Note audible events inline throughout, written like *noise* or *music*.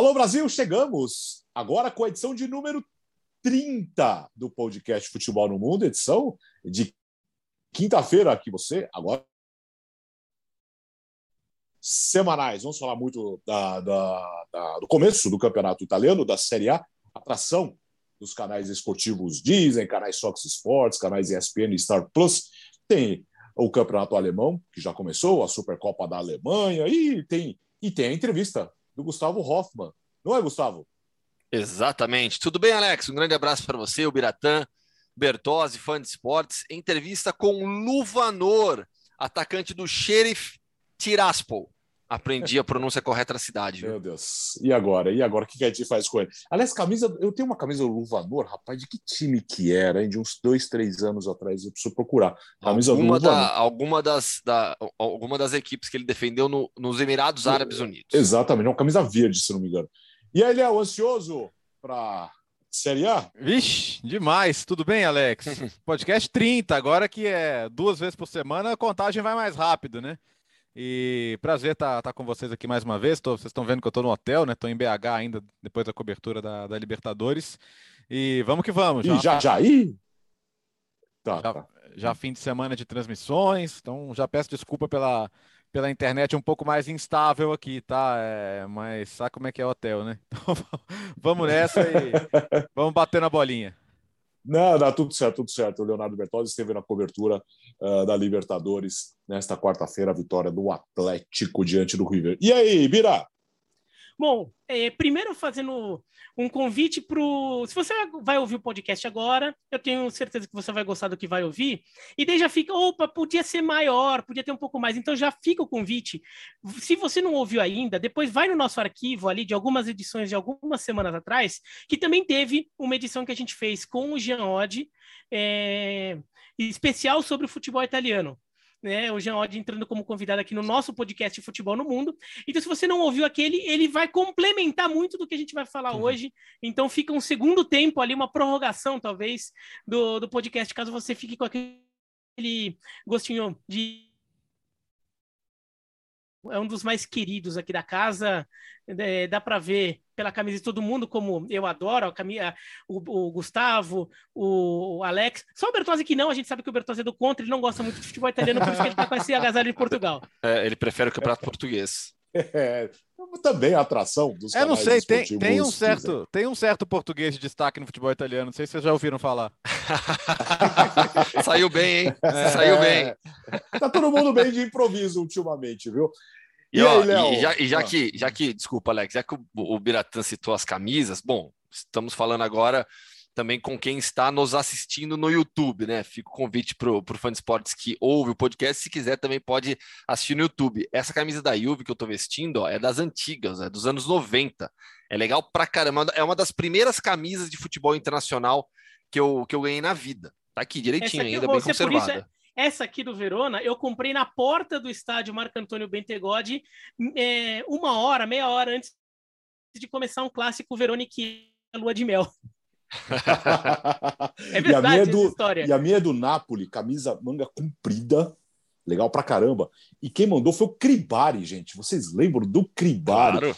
Alô Brasil, chegamos agora com a edição de número 30 do podcast Futebol no Mundo, edição de quinta-feira aqui você, agora semanais. Vamos falar muito da, da, da, do começo do campeonato italiano, da Série A, atração dos canais esportivos Disney, canais Fox Sports, canais ESPN e Star Plus. Tem o campeonato alemão, que já começou, a Supercopa da Alemanha, e tem, e tem a entrevista do Gustavo Hoffman. Não é, Gustavo? Exatamente. Tudo bem, Alex? Um grande abraço para você, o Biratã, Bertozzi, fã de esportes. Entrevista com Luvanor, atacante do Sheriff Tiraspol. Aprendi a pronúncia correta da cidade. Viu? Meu Deus. E agora? E agora? O que a gente faz com ele? Aliás, camisa. Eu tenho uma camisa Luvanor, rapaz, de que time que era, hein? De uns dois, três anos atrás. Eu preciso procurar. Camisa alguma, da, alguma, das, da, alguma das equipes que ele defendeu no, nos Emirados Árabes Unidos. Exatamente, uma camisa verde, se não me engano. E aí, Léo, ansioso para Série A? Vixe, demais. Tudo bem, Alex? *laughs* Podcast 30, agora que é duas vezes por semana, a contagem vai mais rápido, né? E prazer estar tá, tá com vocês aqui mais uma vez. Tô, vocês estão vendo que eu estou no hotel, né? Estou em BH ainda, depois da cobertura da, da Libertadores. E vamos que vamos. Já, e já, já, aí? Tá, já, tá. já fim de semana de transmissões, então já peço desculpa pela, pela internet um pouco mais instável aqui, tá? É, mas sabe como é que é o hotel, né? *laughs* Então vamos nessa e *laughs* vamos bater na bolinha. Não, dá tudo certo, tudo certo. O Leonardo Bertozzi esteve na cobertura uh, da Libertadores nesta quarta-feira, a vitória do Atlético diante do River. E aí, Bira? Bom, é, primeiro fazendo um convite para. Se você vai ouvir o podcast agora, eu tenho certeza que você vai gostar do que vai ouvir. E daí já fica, opa, podia ser maior, podia ter um pouco mais. Então já fica o convite. Se você não ouviu ainda, depois vai no nosso arquivo ali de algumas edições de algumas semanas atrás, que também teve uma edição que a gente fez com o Jean Oddi, é, especial sobre o futebol italiano né? O Jean Odd entrando como convidado aqui no nosso podcast Futebol no Mundo. Então, se você não ouviu aquele, ele vai complementar muito do que a gente vai falar uhum. hoje. Então, fica um segundo tempo ali, uma prorrogação, talvez, do, do podcast, caso você fique com aquele gostinho de é um dos mais queridos aqui da casa. É, dá para ver pela camisa de todo mundo, como eu adoro, a camisa, o, o Gustavo, o, Alex. Só o Bertozzi que não, a gente sabe que o Bertozzi é do contra, ele não gosta muito de futebol italiano, por isso que ele está com esse agasalho de Portugal. *laughs* É, ele prefere o campeonato português. É, também a atração dos Eu não sei, tem, tem, um certo, tem um certo português de destaque no futebol italiano, não sei se vocês já ouviram falar. *laughs* Saiu bem, hein? É, Saiu bem. Tá todo mundo bem de improviso ultimamente, viu? E, e, ó, aí, e, já, e já, ah. que, já que, desculpa, Alex, já que o, o Biratã citou as camisas, bom, estamos falando agora também com quem está nos assistindo no YouTube, né? Fica o convite para o fã de esportes que ouve o podcast, se quiser também pode assistir no YouTube. Essa camisa da Juve que eu estou vestindo ó, é das antigas, é dos anos 90. É legal pra caramba, é uma das primeiras camisas de futebol internacional que eu, que eu ganhei na vida. Tá aqui direitinho aqui, ainda, bem conservada. Essa aqui do Verona, eu comprei na porta do estádio Marco Antônio Bentegodi, é, uma hora, meia hora antes de começar um clássico Verona que é Lua de Mel. *laughs* é verdade e a minha é do, história. E a minha é do Napoli, camisa manga comprida, legal pra caramba. E quem mandou foi o Cribari, gente. Vocês lembram do Cribari? Claro.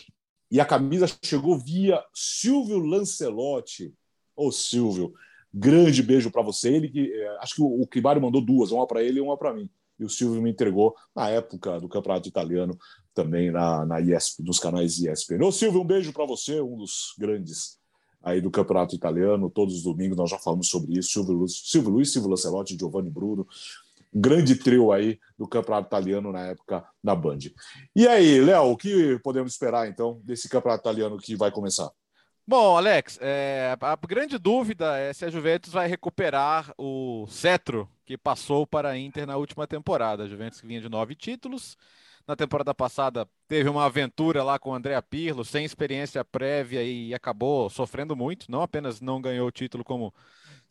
E a camisa chegou via Silvio Lancelotti. Ô, Silvio, grande beijo para você. Ele que é, acho que o, o Cribari mandou duas, uma para ele e uma para mim. E o Silvio me entregou na época do Campeonato Italiano também na, na ESP, nos canais ESPN. Ô, Silvio, um beijo para você, um dos grandes aí do Campeonato Italiano. Todos os domingos nós já falamos sobre isso. Silvio Luiz, Silvio, Luiz, Silvio Lancelotti, Giovanni Bruno. Grande trio aí do Campeonato Italiano na época da Band. E aí, Léo, o que podemos esperar então desse Campeonato Italiano que vai começar? Bom, Alex, é, a grande dúvida é se a Juventus vai recuperar o cetro que passou para a Inter na última temporada. A Juventus vinha de nove títulos, na temporada passada teve uma aventura lá com o André Pirlo, sem experiência prévia e acabou sofrendo muito. Não apenas não ganhou o título, como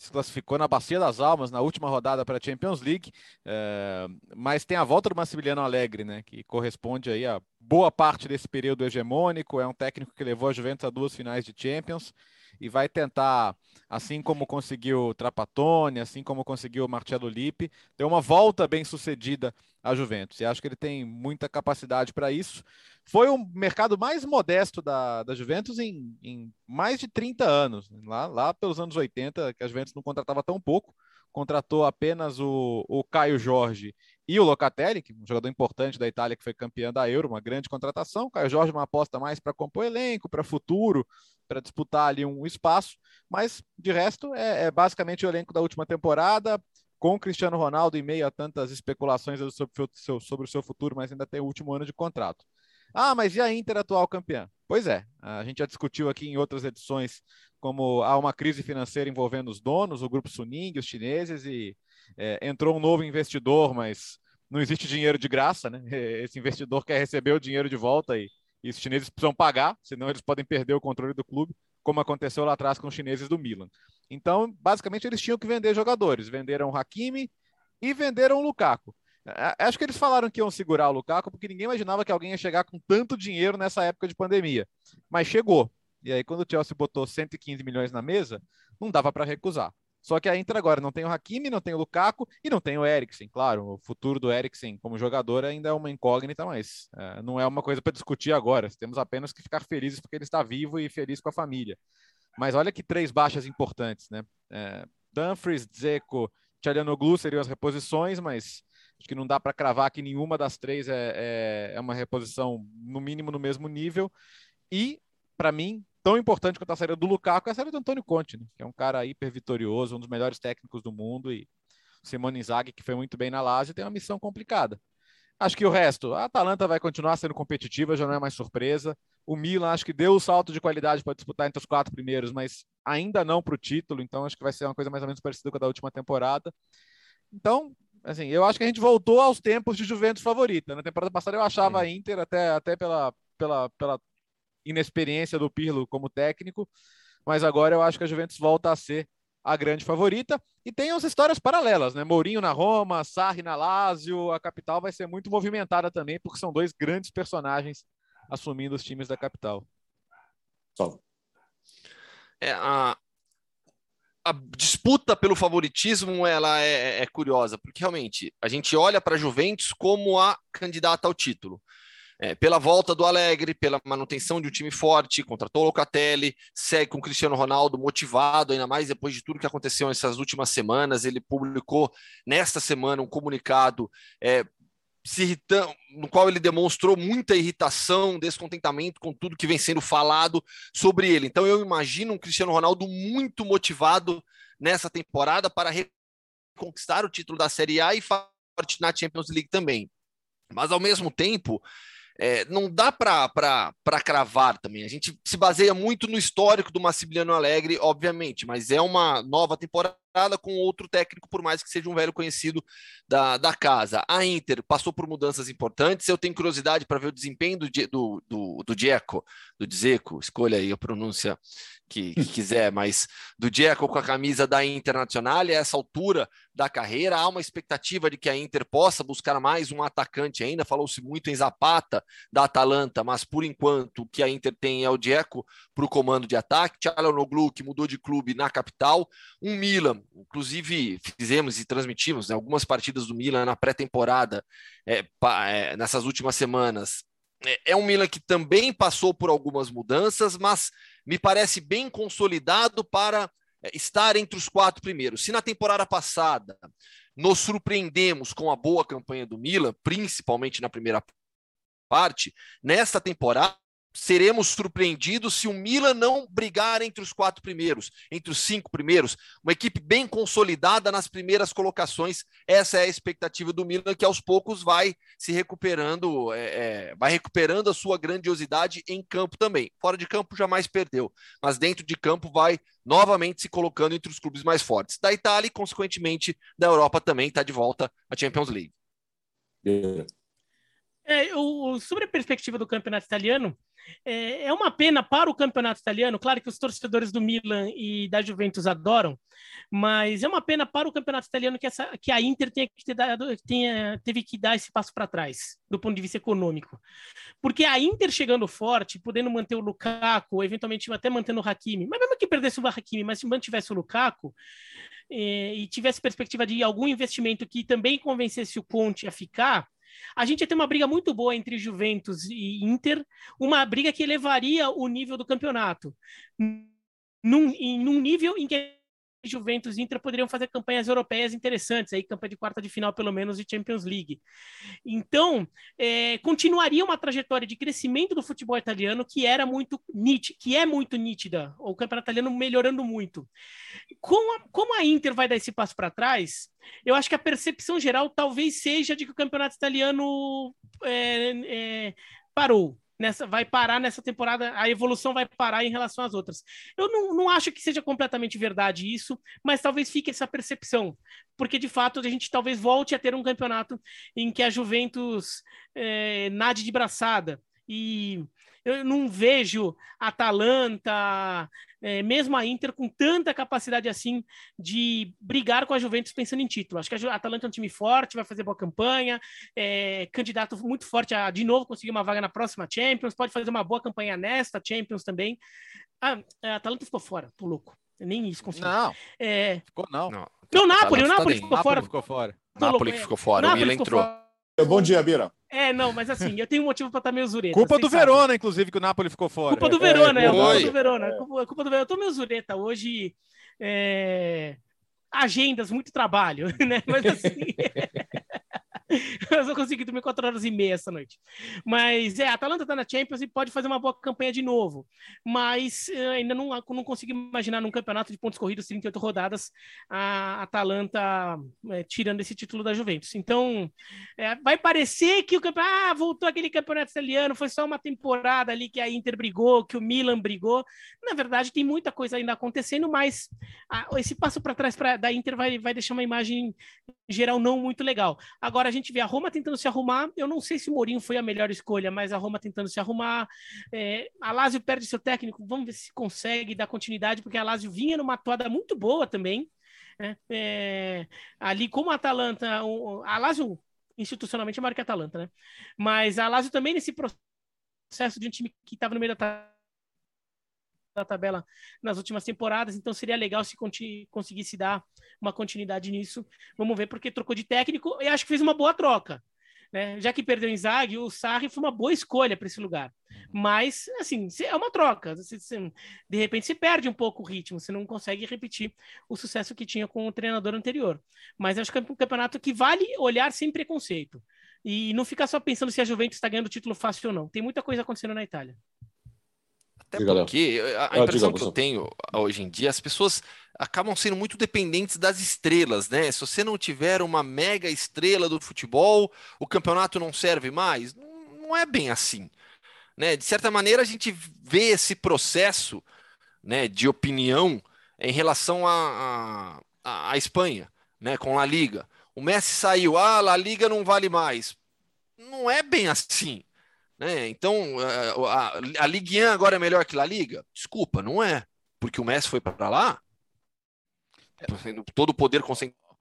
se classificou na Bacia das Almas na última rodada para a Champions League, é, mas tem a volta do Massimiliano Alegre, né, que corresponde aí a boa parte desse período hegemônico. É um técnico que levou a Juventus a duas finais de Champions e vai tentar, assim como conseguiu o Trapattoni, assim como conseguiu o Marcelo Lippi, ter uma volta bem sucedida à Juventus. E acho que ele tem muita capacidade para isso. Foi o mercado mais modesto da, da Juventus em, em mais de 30 anos. Lá, lá pelos anos 80, que a Juventus não contratava tão pouco, contratou apenas o, o Caio Jorge e o Locatelli, que é um jogador importante da Itália que foi campeão da Euro, uma grande contratação. O Caio Jorge uma aposta mais para compor elenco, para futuro, para disputar ali um espaço, mas de resto é, é, basicamente o elenco da última temporada, com Cristiano Ronaldo em meio a tantas especulações sobre, seu, sobre o seu futuro, mas ainda tem o último ano de contrato. Ah, mas e a Inter atual campeã? Pois é, a gente já discutiu aqui em outras edições como há uma crise financeira envolvendo os donos, o grupo Suning, os chineses, e é, entrou um novo investidor, mas não existe dinheiro de graça, né? *laughs* Esse investidor quer receber o dinheiro de volta e, e os chineses precisam pagar, senão eles podem perder o controle do clube, como aconteceu lá atrás com os chineses do Milan. Então, basicamente, eles tinham que vender jogadores. Venderam o Hakimi e venderam o Lukaku. Acho que eles falaram que iam segurar o Lukaku porque ninguém imaginava que alguém ia chegar com tanto dinheiro nessa época de pandemia. Mas chegou. E aí, quando o Chelsea botou 115 milhões na mesa, não dava para recusar. Só que a Inter agora não tem o Hakimi, não tem o Lukaku e não tem o Eriksen. Claro, o futuro do Eriksen como jogador ainda é uma incógnita, mas é, não é uma coisa para discutir agora. Temos apenas que ficar felizes porque ele está vivo e feliz com a família. Mas olha que três baixas importantes, né? É, Dumfries, Dzeko, Tchalianoglu seriam as reposições, mas acho que não dá para cravar que nenhuma das três é, é, é uma reposição no mínimo no mesmo nível. E, para mim, tão importante quanto a saída do Lukaku é a saída do Antônio Conte, né? que é um cara hiper vitorioso, um dos melhores técnicos do mundo, e o Simone Inzaghi, que foi muito bem na Lazio, tem uma missão complicada. Acho que o resto, a Atalanta vai continuar sendo competitiva, já não é mais surpresa. O Milan acho que deu o salto de qualidade para disputar entre os quatro primeiros, mas ainda não para o título, então acho que vai ser uma coisa mais ou menos parecida com a da última temporada. Então, assim, eu acho que a gente voltou aos tempos de Juventus favorita. Na temporada passada eu achava a Inter, até, até pela, pela, pela inexperiência do Pirlo como técnico, mas agora eu acho que a Juventus volta a ser a grande favorita. E tem as histórias paralelas, né? Mourinho na Roma, Sarri na Lazio, a capital vai ser muito movimentada também, porque são dois grandes personagens assumindo os times da capital. Só. É, a, a disputa pelo favoritismo ela é, é, curiosa, porque realmente a gente olha para a Juventus como a candidata ao título é, pela volta do Alegre, pela manutenção de um time forte, contratou o Locatelli, segue com o Cristiano Ronaldo motivado, ainda mais depois de tudo que aconteceu nessas últimas semanas. Ele publicou nesta semana um comunicado é, se irritando, no qual ele demonstrou muita irritação, descontentamento com tudo que vem sendo falado sobre ele. Então eu imagino um Cristiano Ronaldo muito motivado nessa temporada para reconquistar o título da Série A e forte na Champions League também. Mas ao mesmo tempo, é, não dá para cravar também. A gente se baseia muito no histórico do Massimiliano Alegre, obviamente, mas é uma nova temporada com outro técnico, por mais que seja um velho conhecido da, da casa. A Inter passou por mudanças importantes. Eu tenho curiosidade para ver o desempenho do, do, do, do Dzeko, do Dzeko, escolha aí a pronúncia que, que *laughs* quiser, mas do Dzeko com a camisa da Internacional, e a essa altura da carreira, há uma expectativa de que a Inter possa buscar mais um atacante ainda. Falou-se muito em Zapata da Atalanta, mas por enquanto o que a Inter tem é o Dzeko para o comando de ataque. Tchalanoglu, que mudou de clube na capital. Um Milan, inclusive fizemos e transmitimos né, algumas partidas do Milan na pré-temporada é, é, nessas últimas semanas. É, é um Milan que também passou por algumas mudanças, mas me parece bem consolidado para é, estar entre os quatro primeiros. Se na temporada passada nos surpreendemos com a boa campanha do Milan, principalmente na primeira parte, nesta temporada seremos surpreendidos se o Milan não brigar entre os quatro primeiros, entre os cinco primeiros, uma equipe bem consolidada nas primeiras colocações. Essa é a expectativa do Milan, que aos poucos vai se recuperando, é, é, vai recuperando a sua grandiosidade em campo também. Fora de campo jamais perdeu, mas dentro de campo vai novamente se colocando entre os clubes mais fortes da Itália e, consequentemente, da Europa também está de volta à Champions League. É. É, o, sobre a perspectiva do campeonato italiano, é, é, uma pena para o campeonato italiano. Claro que os torcedores do Milan e da Juventus adoram, mas é uma pena para o campeonato italiano que, essa, que a Inter tenha que ter dado, tenha, teve que dar esse passo para trás, do ponto de vista econômico. Porque a Inter chegando forte, podendo manter o Lukaku, eventualmente até mantendo o Hakimi, mas mesmo que perdesse o Hakimi, mas se mantivesse o Lukaku, é, e tivesse perspectiva de algum investimento que também convencesse o Conte a ficar, a gente ia ter uma briga muito boa entre Juventus e Inter, uma briga que elevaria o nível do campeonato, num, em, num nível em que Juventus e Inter poderiam fazer campanhas europeias interessantes, aí campanha de quarta de final pelo menos de Champions League. Então, é, continuaria uma trajetória de crescimento do futebol italiano que era muito nítida, que é muito nítida, o campeonato italiano melhorando muito. Com a, como a Inter vai dar esse passo para trás, eu acho que a percepção geral talvez seja de que o campeonato italiano é, é, parou nessa, vai parar nessa temporada, a evolução vai parar em relação às outras. Eu não, não acho que seja completamente verdade isso, mas talvez fique essa percepção, porque de fato a gente talvez volte a ter um campeonato em que a Juventus é, nade de braçada. E eu não vejo a Atalanta, é, mesmo a Inter, com tanta capacidade assim de brigar com a Juventus pensando em título. Acho que a Atalanta é um time forte, vai fazer boa campanha, é, candidato muito forte a de novo conseguir uma vaga na próxima Champions, pode fazer uma boa campanha nesta Champions também. Ah, a Atalanta ficou fora, tô louco. Nem isso conseguiu. Não. É... Ficou não. Não, não Napoli, o Napoli ficou fora. Ficou fora. Napoli que ficou fora, o Milan entrou. Fora. Bom dia, Bira. É, não, mas assim, eu tenho um motivo para estar meio zureta. Culpa do sabem. Verona, inclusive, que o Napoli ficou fora. Culpa do Verona, é, é, é culpa do Verona. É. Culpa, culpa, do Verona. Eu tô meio zureta hoje. É... Agendas, muito trabalho, *laughs* né? Mas assim. *laughs* *laughs* eu só consegui dormir 4 horas e meia essa noite. Mas é, a Atalanta está na Champions e pode fazer uma boa campanha de novo. Mas eh, ainda não, não consigo imaginar num campeonato de pontos corridos, 38 rodadas, a Atalanta é, tirando esse título da Juventus. Então, é, vai parecer que o campeonato. Ah, voltou aquele campeonato italiano, foi só uma temporada ali que a Inter brigou, que o Milan brigou. Na verdade, tem muita coisa ainda acontecendo, mas a, esse passo para trás pra, da Inter vai, vai deixar uma imagem geral não muito legal. Agora, a gente gente vê a Roma tentando se arrumar. Eu não sei se o Mourinho foi a melhor escolha, mas a Roma tentando se arrumar. É, a Lazio perde seu técnico. Vamos ver se consegue dar continuidade, porque a Lazio vinha numa toada muito boa também. Né? É, ali, como a Atalanta, a Lazio institucionalmente é maior que a Atalanta, né? Mas a Lazio também nesse processo de um time que estava no meio da da tabela nas últimas temporadas, então seria legal se conseguisse dar uma continuidade nisso. Vamos ver, porque trocou de técnico e acho que fez uma boa troca. Né? Já que perdeu o Inzaghi, o Sarri foi uma boa escolha para esse lugar. Mas, assim, é uma troca. Você, você, de repente, se perde um pouco o ritmo, você não consegue repetir o sucesso que tinha com o treinador anterior. Mas acho que é um campeonato que vale olhar sem preconceito. E não ficar só pensando se a Juventus está ganhando título fácil ou não. Tem muita coisa acontecendo na Itália. Até diga porque a, a impressão que eu tenho hoje em dia, as pessoas acabam sendo muito dependentes das estrelas, né? Se você não tiver uma mega estrela do futebol, o campeonato não serve mais. Não, não é bem assim. Né? De certa maneira, a gente vê esse processo né, de opinião em relação à a, a, a, Espanha, né, com a Liga. O Messi saiu, ah, a Liga não vale mais. Não é bem assim. Né? Então, a, a Ligue 1 agora é melhor que a Liga? Desculpa, não é. Porque o Messi foi para lá, é. todo o poder concentrado.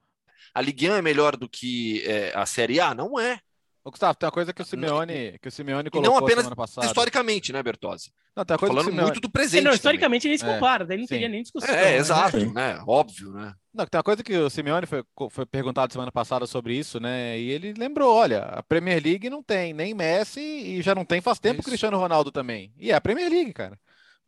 A Ligue 1 é melhor do que é, a Série A? Não é. Ô, Gustavo, tem uma coisa que o Simeone, que o Simeone colocou e não apenas historicamente, né, Bertozzi? Não, tem uma coisa Falando Simeone... muito do presente. Não, historicamente também. nem se é, compara, é, daí não sim. teria nem discussão. É, né? exato, né? Óbvio, né? Não, tem uma coisa que o Simeone foi, foi perguntado semana passada sobre isso, né? E ele lembrou: olha, a Premier League não tem nem Messi e já não tem faz tempo o Cristiano Ronaldo também. E é a Premier League, cara.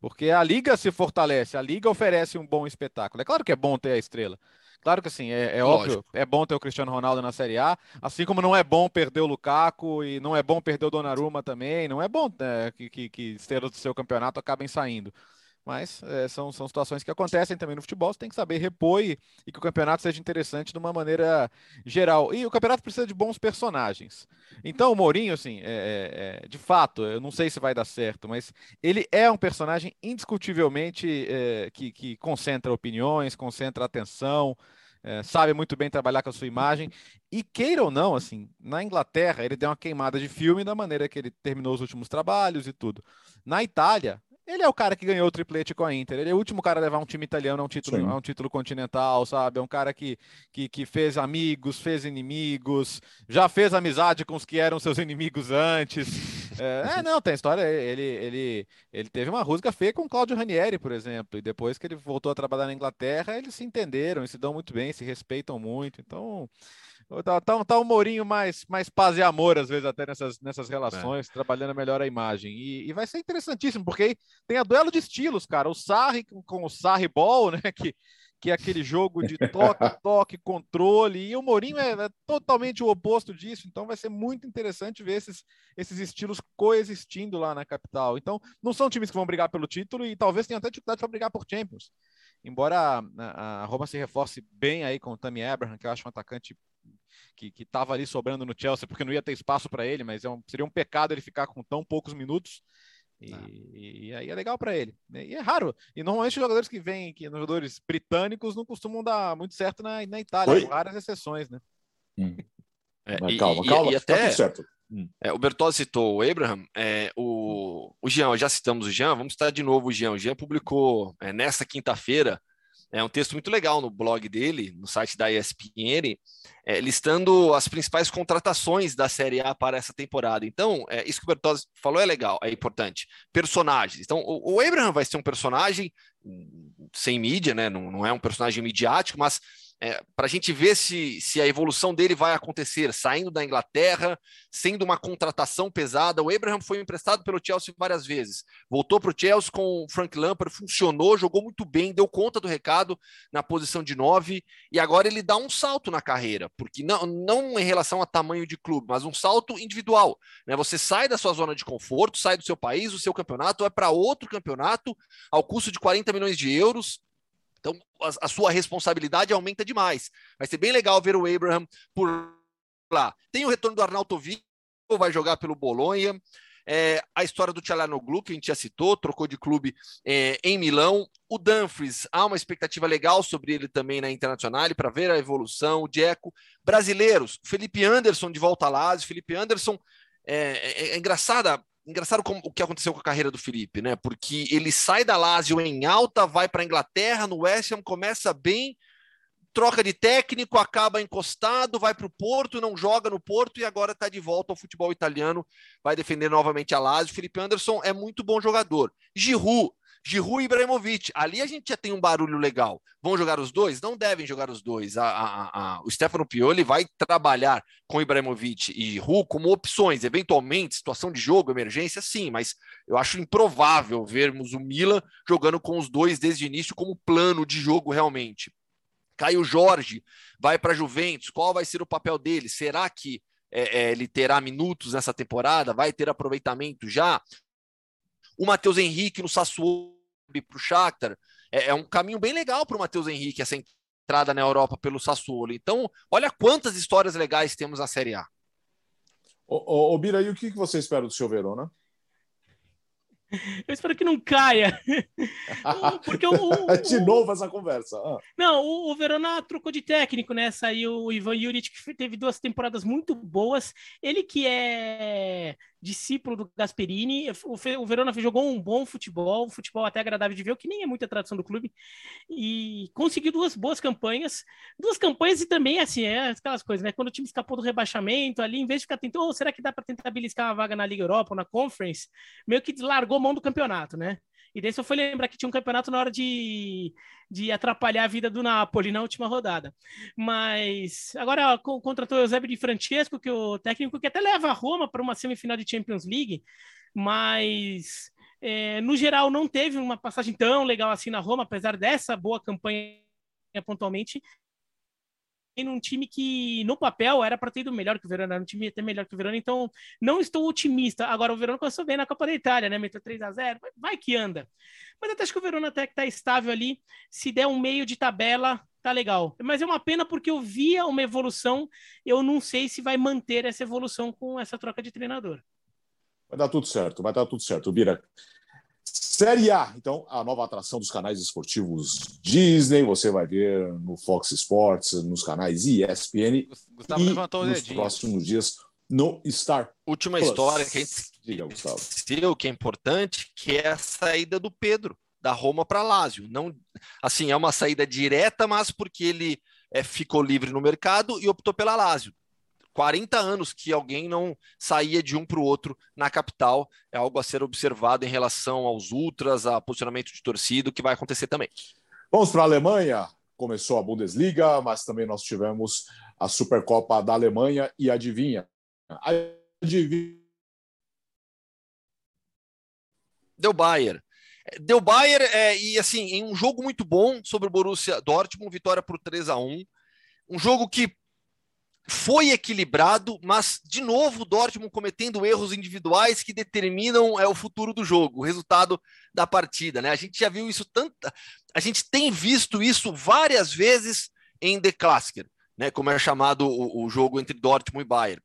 Porque a liga se fortalece, a liga oferece um bom espetáculo. É claro que é bom ter a estrela. Claro que assim, é, é óbvio, é bom ter o Cristiano Ronaldo na Série A, assim como não é bom perder o Lukaku e não é bom perder o Donnarumma também, não é bom né, que, que, que estrelas do seu campeonato acabem saindo. Mas é, são, são situações que acontecem também no futebol. Você tem que saber repor e, e, que o campeonato seja interessante de uma maneira geral. E o campeonato precisa de bons personagens. Então, o Mourinho, assim, é, é, é de fato, eu não sei se vai dar certo, mas ele é um personagem indiscutivelmente é, que, que concentra opiniões, concentra atenção. é, sabe muito bem trabalhar com a sua imagem. E queira ou não, assim, na Inglaterra ele deu uma queimada de filme da maneira que ele terminou os últimos trabalhos e tudo. Na Itália, ele é o cara que ganhou o triplete com a Inter. Ele é o último cara a levar um time italiano a um título, a um título continental, sabe? É um cara que, que, que fez amigos, fez inimigos, já fez amizade com os que eram seus *laughs* inimigos antes. É, é não, tem história. Ele, ele, ele teve uma rusga feia com o Claudio Ranieri, por exemplo. E depois que ele voltou a trabalhar na Inglaterra, eles se entenderam, se dão muito bem, se respeitam muito. Então. Tá, tá, tá um Mourinho mais, mais paz e amor, às vezes, até nessas, nessas relações, é. trabalhando melhor a imagem. E, e, vai ser interessantíssimo, porque aí tem a duelo de estilos, cara. O Sarri com o Sarri Ball, né? Que, que é aquele jogo de toque, *laughs* toque, controle. E o Mourinho é, é, totalmente o oposto disso. Então vai ser muito interessante ver esses, esses estilos coexistindo lá na capital. Então, não são times que vão brigar pelo título e talvez tenham até dificuldade para brigar por Champions. Embora a, a Roma se reforce bem aí com o Tammy Abraham, que eu acho um atacante que estava ali sobrando no Chelsea, porque não ia ter espaço para ele, mas é um, seria um pecado ele ficar com tão poucos minutos. E, ah. e aí é legal para ele. Né? E é raro. E normalmente os jogadores que vêm aqui, os jogadores britânicos, não costumam dar muito certo na, na Itália, com raras exceções, né? Hum. É, e, calma, calma, e, e até, tá certo. Hum. É, o Bertozzi citou o Abraham, é, o, o Jean, já citamos o Jean, vamos citar de novo o Jean. O Jean publicou é, nesta quinta-feira é um texto muito legal no blog dele, no site da ESPN, é, listando as principais contratações da Série A para essa temporada. Então, é, isso que o Bertozzi falou é legal, é importante. Personagens. Então, o, o Abraham vai ser um personagem hum, sem mídia, né? Não, não é um personagem midiático, mas é, para a gente ver se, se a evolução dele vai acontecer, saindo da Inglaterra, sendo uma contratação pesada. O Abraham foi emprestado pelo Chelsea várias vezes, voltou para o Chelsea com o Frank Lampard, funcionou, jogou muito bem, deu conta do recado na posição de nove, e agora ele dá um salto na carreira, porque não, não em relação a tamanho de clube, mas um salto individual. Né? Você sai da sua zona de conforto, sai do seu país, o seu campeonato, vai para outro campeonato ao custo de 40 milhões de euros então, a, a, sua responsabilidade aumenta demais. Vai ser bem legal ver o Abraham por lá. Tem o retorno do Arnautovic, vai jogar pelo Bolonha. É, a história do Tchalanoglu, que a gente já citou, trocou de clube é, em Milão. O Dumfries, há uma expectativa legal sobre ele também na Internacional, para ver a evolução. O Dzeko. Brasileiros, Felipe Anderson de volta a Lazio. Felipe Anderson, é, é, é engraçada engraçado como, o que aconteceu com a carreira do Felipe, né? Porque ele sai da Lazio em alta, vai para a Inglaterra, no West Ham, começa bem, troca de técnico, acaba encostado, vai para o Porto, não joga no Porto e agora está de volta ao futebol italiano, vai defender novamente a Lazio. Felipe Anderson é muito bom jogador. Giroud Giroud e Ibrahimovic. Ali a gente já tem um barulho legal. Vão jogar os dois? Não devem jogar os dois. A, a, a, o Stefano Pioli vai trabalhar com Ibrahimovic e Giroud como opções. Eventualmente, situação de jogo, emergência, sim, mas eu acho improvável vermos o Milan jogando com os dois desde o início como plano de jogo realmente. Caio Jorge vai para a Juventus. Qual vai ser o papel dele? Será que é, é, ele terá minutos nessa temporada? Vai ter aproveitamento já? O Matheus Henrique no Sassuolo para o Shakhtar. É, é, um caminho bem legal para o Matheus Henrique, essa entrada na Europa pelo Sassuolo. Então, olha quantas histórias legais temos na Série A. Ô, ô, ô Bira, e o que você espera do seu Verona? Eu espero que não caia. *laughs* Porque o, o, de novo essa conversa. Ah. Não, o, o, Verona trocou de técnico, né? Saiu o Ivan Juric, que teve duas temporadas muito boas. Ele que é discípulo do Gasperini. O, Verona jogou um bom futebol, um futebol até agradável de ver, o que nem é muita tradição do clube, e conseguiu duas boas campanhas. Duas campanhas e também, assim, é aquelas coisas, né? Quando o time escapou do rebaixamento ali, em vez de ficar tentando, oh, será que dá para tentar beliscar uma vaga na Liga Europa ou na Conference? Meio que largou mão do campeonato, né? E daí só foi lembrar que tinha um campeonato na hora de, de atrapalhar a vida do Napoli na última rodada. Mas agora contratou o Eusébio de Francesco, que é o técnico que até leva a Roma para uma semifinal de Champions League, mas é, no geral não teve uma passagem tão legal assim na Roma, apesar dessa boa campanha pontualmente num time que, no papel, era para ter ido melhor que o Verona, era um time até melhor que o Verona, então não estou otimista. Agora, o Verona começou bem na Copa da Itália, né? Meteu 3 a 0 vai que anda. Mas até acho que o Verona até que tá estável ali. Se der um meio de tabela, tá legal. Mas é uma pena porque eu via uma evolução, eu não sei se vai manter essa evolução com essa troca de treinador. Vai dar tudo certo, vai dar tudo certo, Bira. Série A, então, a nova atração dos canais esportivos Disney, você vai ver no Fox Sports, nos canais ESPN Gustavo e levantou nos dedinho. próximos dias no Star. Última Plus. história que a gente Diga, Gustavo. que é importante, que é a saída do Pedro da Roma para Lazio. Não, assim, é uma saída direta, mas porque ele é, ficou livre no mercado e optou pela Lazio. 40 anos que alguém não saía de um para o outro na capital. É algo a ser observado em relação aos ultras, a posicionamento de torcida, que vai acontecer também. Vamos para a Alemanha. Começou a Bundesliga, mas também nós tivemos a Supercopa da Alemanha e adivinha? Adivinha? Deu Bayern. Deu Bayern é, e assim, em um jogo muito bom sobre o Borussia Dortmund, vitória por 3 a 1 Um jogo que foi equilibrado, mas de novo o Dortmund cometendo erros individuais que determinam é, o futuro do jogo, o resultado da partida. Né? A gente já viu isso tanta. A gente tem visto isso várias vezes em The Klassiker, né? como é chamado o, o jogo entre Dortmund e Bayern.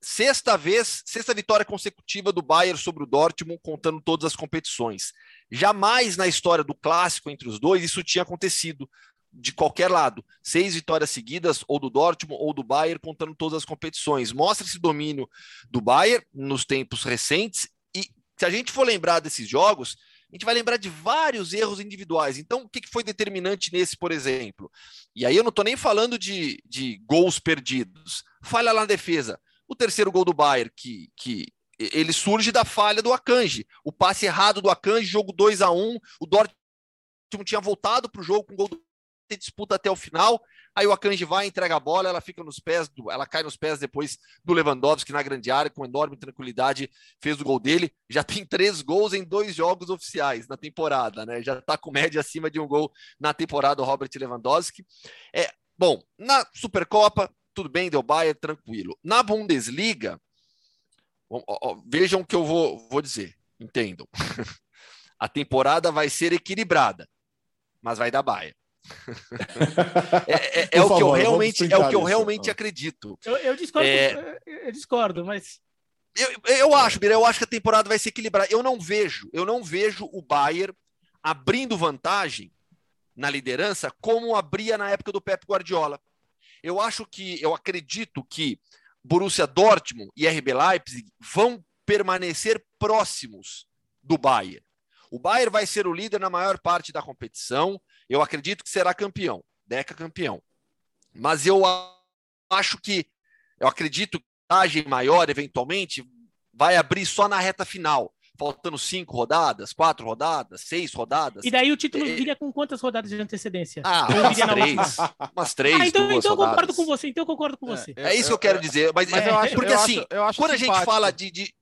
Sexta vez, sexta vitória consecutiva do Bayern sobre o Dortmund, contando todas as competições. Jamais na história do clássico entre os dois isso tinha acontecido de qualquer lado. Seis vitórias seguidas, ou do Dortmund ou do Bayern, contando todas as competições. Mostra esse domínio do Bayern nos tempos recentes. E se a gente for lembrar desses jogos, a gente vai lembrar de vários erros individuais. Então, o que foi determinante nesse, por exemplo? E aí eu não estou nem falando de, de gols perdidos. Falha lá na defesa. O terceiro gol do Bayern, que, que ele surge da falha do Akanji. O passe errado do Akanji, jogo 2 a 1 O Dortmund tinha voltado para o jogo com o gol do ter disputa até o final. Aí o Akanji vai, entrega a bola, ela fica nos pés, do, ela cai nos pés depois do Lewandowski na grande área, com enorme tranquilidade, fez o gol dele. Já tem *laughs* três gols em dois jogos oficiais na temporada, né? Já está com média acima de um gol na temporada, o Robert Lewandowski. É, bom, na Supercopa, tudo bem, deu Bayern, tranquilo. Na Bundesliga, ó, ó, vejam o que eu vou, vou dizer, entendam. *laughs* a temporada vai ser equilibrada, mas vai dar Bayern. *laughs* é, é, é o que eu realmente é o que eu realmente acredito. Eu, eu discordo, é... eu discordo, mas eu, eu acho, Bira, eu acho que a temporada vai se equilibrar. Eu não vejo, eu não vejo o Bayern abrindo vantagem na liderança como abria na época do Pep Guardiola. Eu acho que, eu acredito que Borussia Dortmund e RB Leipzig vão permanecer próximos do Bayern. O Bayern vai ser o líder na maior parte da competição. Eu acredito que será campeão, Deca campeão. Mas eu acho que, eu acredito que a vantagem maior, eventualmente, vai abrir só na reta final. Faltando cinco rodadas, quatro rodadas, seis rodadas. E daí o título é... viria com quantas rodadas de antecedência? Ah, umas três. Umas três. Ah, então, então eu concordo com você. Então eu concordo com é, você. É, isso que eu quero dizer. Mas, mas é, eu acho, porque eu assim, acho, eu acho quando simpático. a gente fala de, de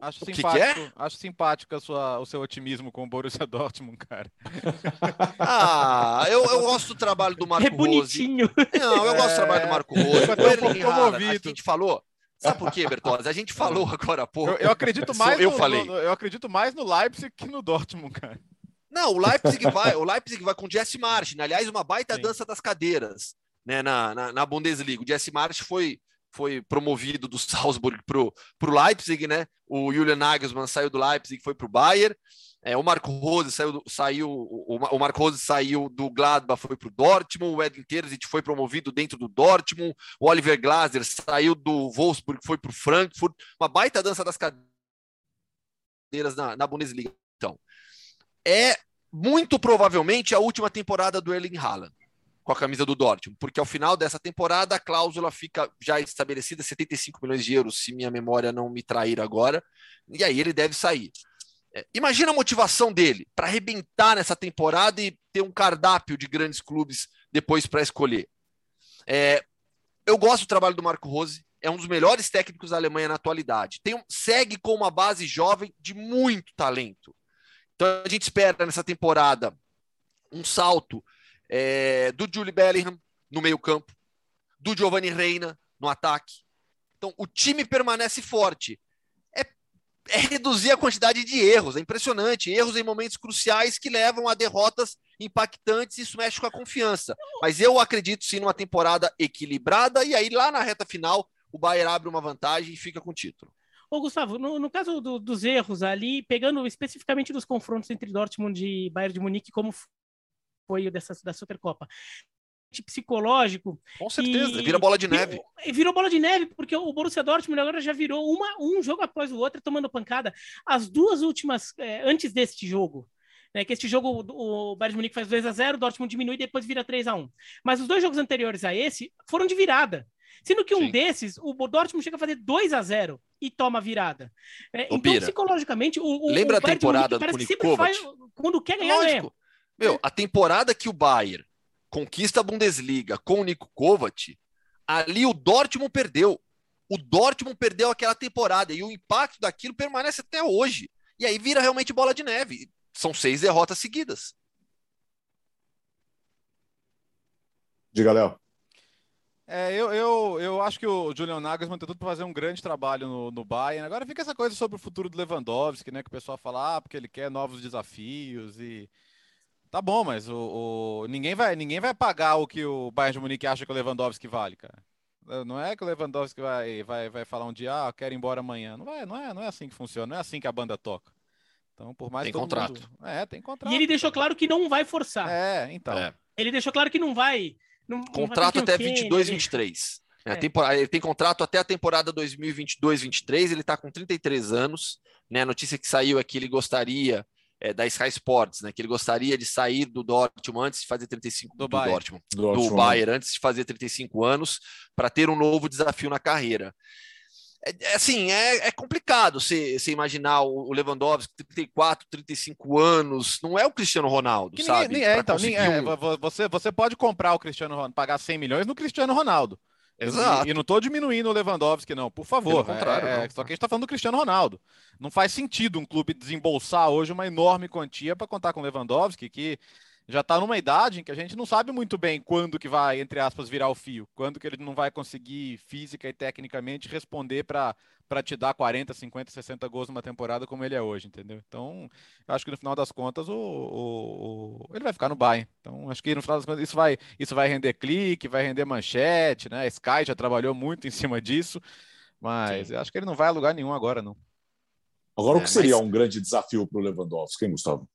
Acho simpático, que que é? acho simpático a sua, o seu otimismo com o Borussia *laughs* Dortmund, cara. *laughs* ah, eu, eu gosto do trabalho do Marco é bonitinho. Rose. Não, eu gosto do trabalho do é. Marco Rose. Eu a gente falou. Sabe por quê, Bertozzi? A gente falou agora há pouco. Eu, eu acredito mais eu no, falei. No, eu acredito mais no Leipzig que no Dortmund, cara. Não, o Leipzig *laughs* vai, o Leipzig vai com o Jesse March, né? aliás, uma baita Sim. dança das cadeiras, né, na, na, na Bundesliga. O Jesse March foi foi promovido do *laughs* Salzburg para o Leipzig, né? O Julian Nagelsmann saiu do Leipzig, foi para o Bayern. É, o Marco Rose saiu, saiu o, o Marco Rose saiu do Gladbach, foi para o Dortmund. O Edwin Terzic foi promovido dentro do Dortmund. O Oliver Glasner saiu do Wolfsburg, foi para o Frankfurt. Uma baita dança das cadeiras na, na Bundesliga. Então, é muito provavelmente a última temporada do Erling Haaland com a camisa do Dortmund, porque ao final dessa temporada a cláusula fica já estabelecida 75 milhões de euros, se minha memória não me trair agora, e aí ele deve sair. É, imagina a motivação dele para arrebentar nessa temporada e ter um cardápio de grandes clubes depois para escolher. É, eu gosto do trabalho do Marco Rose, é um dos melhores técnicos da Alemanha na atualidade. Tem um, segue com uma base jovem de muito talento. Então a gente espera nessa temporada um salto é, do Julie Bellingham no meio-campo, do Giovanni Reina no ataque. Então, o time permanece forte. É, é, reduzir a quantidade de erros, é impressionante. Erros em momentos cruciais que levam a derrotas impactantes, isso mexe com a confiança. Mas eu acredito sim numa temporada equilibrada, e aí lá na reta final o Bayern abre uma vantagem e fica com o título. Ô, Gustavo, no, no caso do, dos erros ali, pegando especificamente dos confrontos entre Dortmund e Bayern de Munique, como foi dessa, da Supercopa, psicológico. Com certeza, e, vira bola de neve. Virou bola de neve, porque o Borussia Dortmund agora já virou uma, um jogo após o outro, tomando pancada. As duas últimas, é, antes deste jogo, né, que este jogo o Bayern de Munique faz 2 a 0 o Dortmund diminui e depois vira 3 a 1 Mas os dois jogos anteriores a esse foram de virada. Sendo que um Sim. desses, o Dortmund chega a fazer 2 a 0 e toma virada. É, então, psicologicamente, o, o Lembra o a temporada do Kunikovac? Quando quer ganhar, Lógico. Meu, a temporada que o Bayern conquista a Bundesliga com o Nico Kovac, ali o Dortmund perdeu. O Dortmund perdeu aquela temporada e o impacto daquilo permanece até hoje. E aí vira realmente bola de neve. São seis derrotas seguidas. Diga, Léo. É, eu, eu, eu acho que o Julian Nagelsmann tem tudo para fazer um grande trabalho no, no Bayern. Agora fica essa coisa sobre o futuro do Lewandowski, né? Que o pessoal fala, ah, porque ele quer novos desafios e Tá bom, mas o, o, ninguém, vai, ninguém vai pagar o que o Bayern de Munique acha que o Lewandowski vale, cara. Não é que o Lewandowski vai, vai, vai falar um dia, ah, quero ir embora amanhã. Não, vai, não, é, não é assim que funciona, não é assim que a banda toca. Então, por mais tem contrato. Mundo... É, tem contrato. E ele deixou claro que não vai forçar. É, então. É. Ele deixou claro que não vai. Não, contrato não vai até 22, 23. É. Temporada, ele tem contrato até a temporada 2022-23, ele está com 33 anos. Né? A notícia que saiu é que ele gostaria é, da Sky Sports, né? Que ele gostaria de sair do Dortmund antes de fazer 35 do, do Bayern. Dortmund, do, Dortmund. do Bayern antes de fazer 35 anos para ter um novo desafio na carreira. É, é assim, é, é complicado você, imaginar o, Lewandowski, 34, 35 anos, não é o Cristiano Ronaldo, que sabe? Ninguém, é, então, ninguém, é, você, você pode comprar o Cristiano Ronaldo, pagar 100 milhões no Cristiano Ronaldo. Exato. E, e não estou diminuindo o Lewandowski, não, por favor. Pelo contrário, é, só que a gente está falando do Cristiano Ronaldo. Não faz sentido um clube desembolsar hoje uma enorme quantia para contar com o Lewandowski, que já está numa idade em que a gente não sabe muito bem quando que vai, entre aspas, virar o fio, quando que ele não vai conseguir física e tecnicamente responder para te dar 40, 50, 60 gols numa temporada como ele é hoje, entendeu? Então, eu acho que no final das contas o, o, o, ele vai ficar no Bayern. Então, acho que no final das contas isso vai, isso vai render clique, vai render manchete, né? A Sky já trabalhou muito *laughs* em cima disso, mas Sim. eu acho que ele não vai a lugar nenhum agora, não. Agora, é, o que seria mas... um grande desafio para o Lewandowski, hein, Gustavo?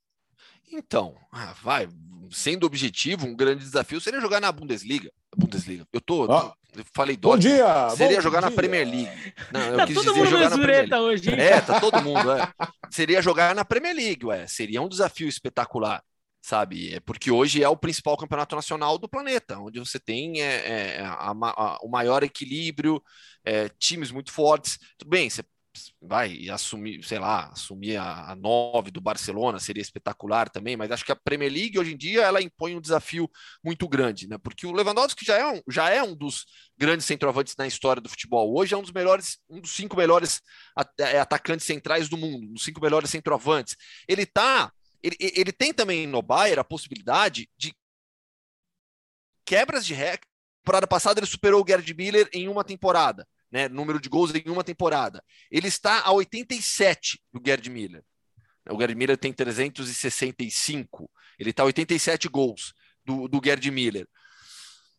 Então, ah, vai, sendo objetivo, um grande desafio seria jogar na Bundesliga. Bundesliga. Eu tô, ah. eu falei Bom dia. Seria bom jogar dia. na Premier League. Não, eu tá quis todo dizer mundo jogar na Premier League. Hoje, é, tá todo mundo, é. Seria jogar na Premier League, ué. Seria um desafio espetacular, sabe? É porque hoje é o principal campeonato nacional do planeta, onde você tem é, é a, a, o maior equilíbrio, é, times muito fortes. Tudo bem, você vai assumir, sei lá, assumir a, a do Barcelona seria espetacular também, mas acho que a Premier League hoje em dia ela impõe um desafio muito grande, né? Porque o Lewandowski já é um, já é um dos grandes centroavantes na história do futebol. Hoje é um dos melhores, um dos cinco melhores é, atacantes centrais do mundo, um dos cinco melhores centroavantes. Ele tá, ele, ele tem também no Bayern a possibilidade de quebras de recorde. Temporada passada ele superou o Gerd Miller em uma temporada né, número de gols em uma temporada. Ele está a 87 do Gerd Miller. O Gerd Miller tem 365. Ele está a 87 gols do, do Gerd Miller.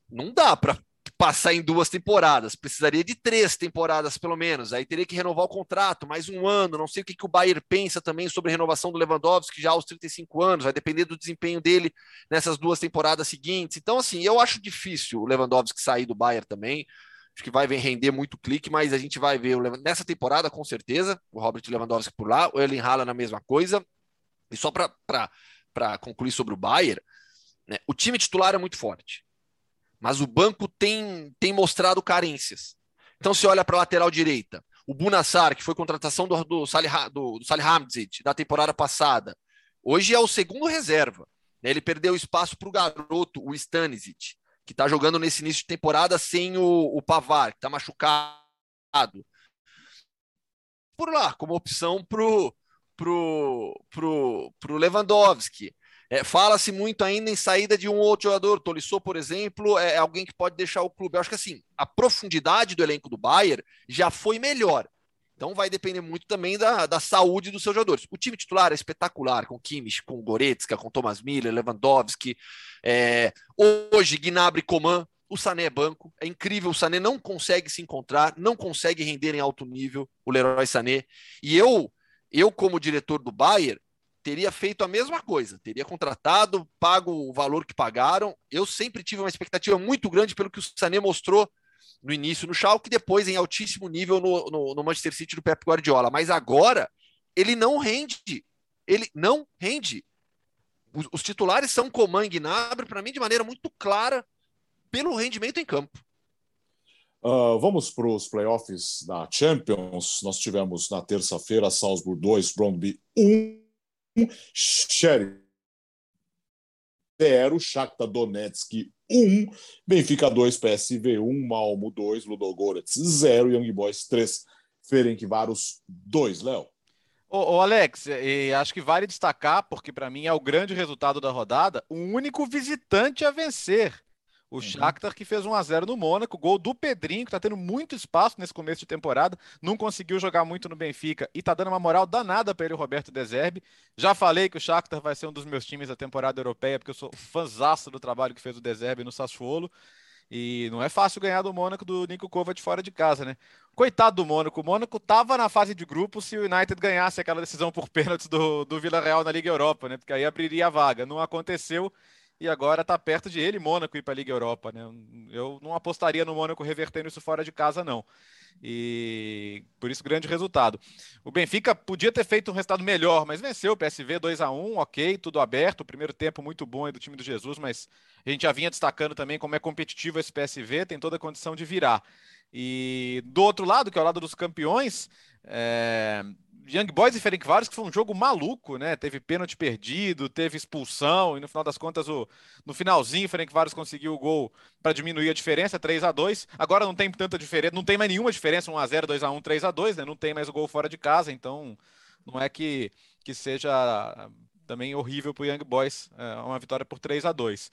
Não dá para passar em duas temporadas. Precisaria de três temporadas, pelo menos. Aí teria que renovar o contrato, mais um ano. Não sei o que, que o Bayern pensa também sobre a renovação do Lewandowski já aos 35 anos. Vai depender do desempenho dele nessas duas temporadas seguintes. Então, assim, eu acho difícil o Lewandowski sair do Bayern também. Acho que vai render muito clique, mas a gente vai ver nessa temporada, com certeza, o Robert Lewandowski por lá, o Ellen Hala na mesma coisa. E só para concluir sobre o Bayern, né, o time titular é muito forte, mas o banco tem, tem mostrado carências. Então, se olha para a lateral direita, o Bunassar, que foi contratação do, do, Salih, do, do Salihamidzic da temporada passada, hoje é o segundo reserva. Né, ele perdeu espaço para o garoto, o Stanisic que está jogando nesse início de temporada sem o, o Pavar, que está machucado. Por lá, como opção pro, pro, pro, pro Lewandowski. É, Fala-se muito ainda em saída de um outro jogador. Tolisso, por exemplo, é alguém que pode deixar o clube. Eu acho que assim, a profundidade do elenco do Bayern já foi melhor. Então vai depender muito também da, da saúde dos seus jogadores. O time titular é espetacular, com Kimmich, com Goretzka, com Thomas Miller, Lewandowski. É, hoje, Gnabry Coman o Sané é banco, é incrível, o Sané não consegue se encontrar, não consegue render em alto nível, o Leroy Sané. E eu, eu como diretor do Bayern, teria feito a mesma coisa, teria contratado, pago o valor que pagaram. Eu sempre tive uma expectativa muito grande pelo que o Sané mostrou no início no Schalke, depois em altíssimo nível no, no, no Manchester City do Pep Guardiola. Mas agora ele não rende, ele não rende. Os, os titulares são Coman e Gnabry, para mim, de maneira muito clara, pelo rendimento em campo. Uh, vamos para os playoffs da Champions. Nós tivemos na terça-feira Salzburg 2, Brondby 1. Sheriff 0, Shakhtar Donetsk 1, Benfica 2, PSV 1, Malmo 2, Ludogorets 0, Young Boys 3, Ferencváros 2. Léo. Ô, ô, Alex, acho que vale destacar, porque para mim é o grande resultado da rodada, o único visitante a vencer. O uhum. Shakhtar que fez 1 a 0 no Mônaco, gol do Pedrinho, que está tendo muito espaço nesse começo de temporada, não conseguiu jogar muito no Benfica e está dando uma moral danada para ele, o Roberto Deserbe. Já falei que o Shakhtar vai ser um dos meus times da temporada europeia, porque eu sou fãzaço do trabalho que fez o Deserbe no Sassuolo. E não é fácil ganhar do Mônaco do Nico Kovac fora de casa, né? Coitado do Mônaco. O Mônaco estava na fase de grupo se o United ganhasse aquela decisão por pênaltis do, do Vila Real na Liga Europa, né? Porque aí abriria a vaga. Não aconteceu e agora está perto de ele, Mônaco, ir para a Liga Europa. Né? Eu não apostaria no Mônaco revertendo isso fora de casa, não. E por isso, grande resultado. O Benfica podia ter feito um resultado melhor, mas venceu o PSV 2 a 1 ok, tudo aberto. O primeiro tempo muito bom aí do time do Jesus, mas a gente já vinha destacando também como é competitivo esse PSV, tem toda a condição de virar. E do outro lado, que é o lado dos campeões, é... Young Boys e Ferencváros, que foi um jogo maluco, né? Teve pênalti perdido, teve expulsão, e no final das contas, o, no finalzinho, o Ferencváros conseguiu o gol para diminuir a diferença, 3 a 2 Agora não tem tanta diferença, não tem mais nenhuma diferença, 1x0, 2x1, 3x2, né? Não tem mais o gol fora de casa, então não é que, que seja também horrível para o Young Boys, é uma vitória por 3 a 2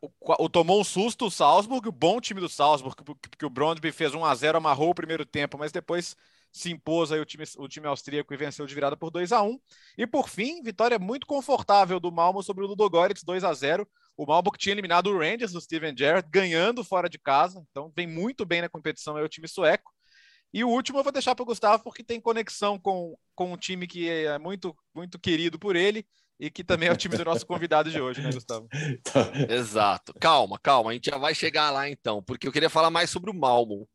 o, o, tomou um susto o Salzburg, o bom time do Salzburg, que o Brondby fez 1 a 0 amarrou o primeiro tempo, mas depois se impôs aí o time, o time austríaco e venceu de virada por 2 a 1 E por fim, vitória muito confortável do Malmo sobre o Ludogorets, 2 a 0 O Malmo que tinha eliminado o Rangers do Steven Gerrard, ganhando fora de casa, então vem muito bem na competição aí o time sueco. E o último eu vou deixar para o Gustavo, porque tem conexão com, com um time que é muito, muito querido por ele e que também é o time do nosso convidado de hoje, né, Gustavo? *laughs* Exato. Calma, calma, a gente já vai chegar lá então, porque eu queria falar mais sobre o Malmo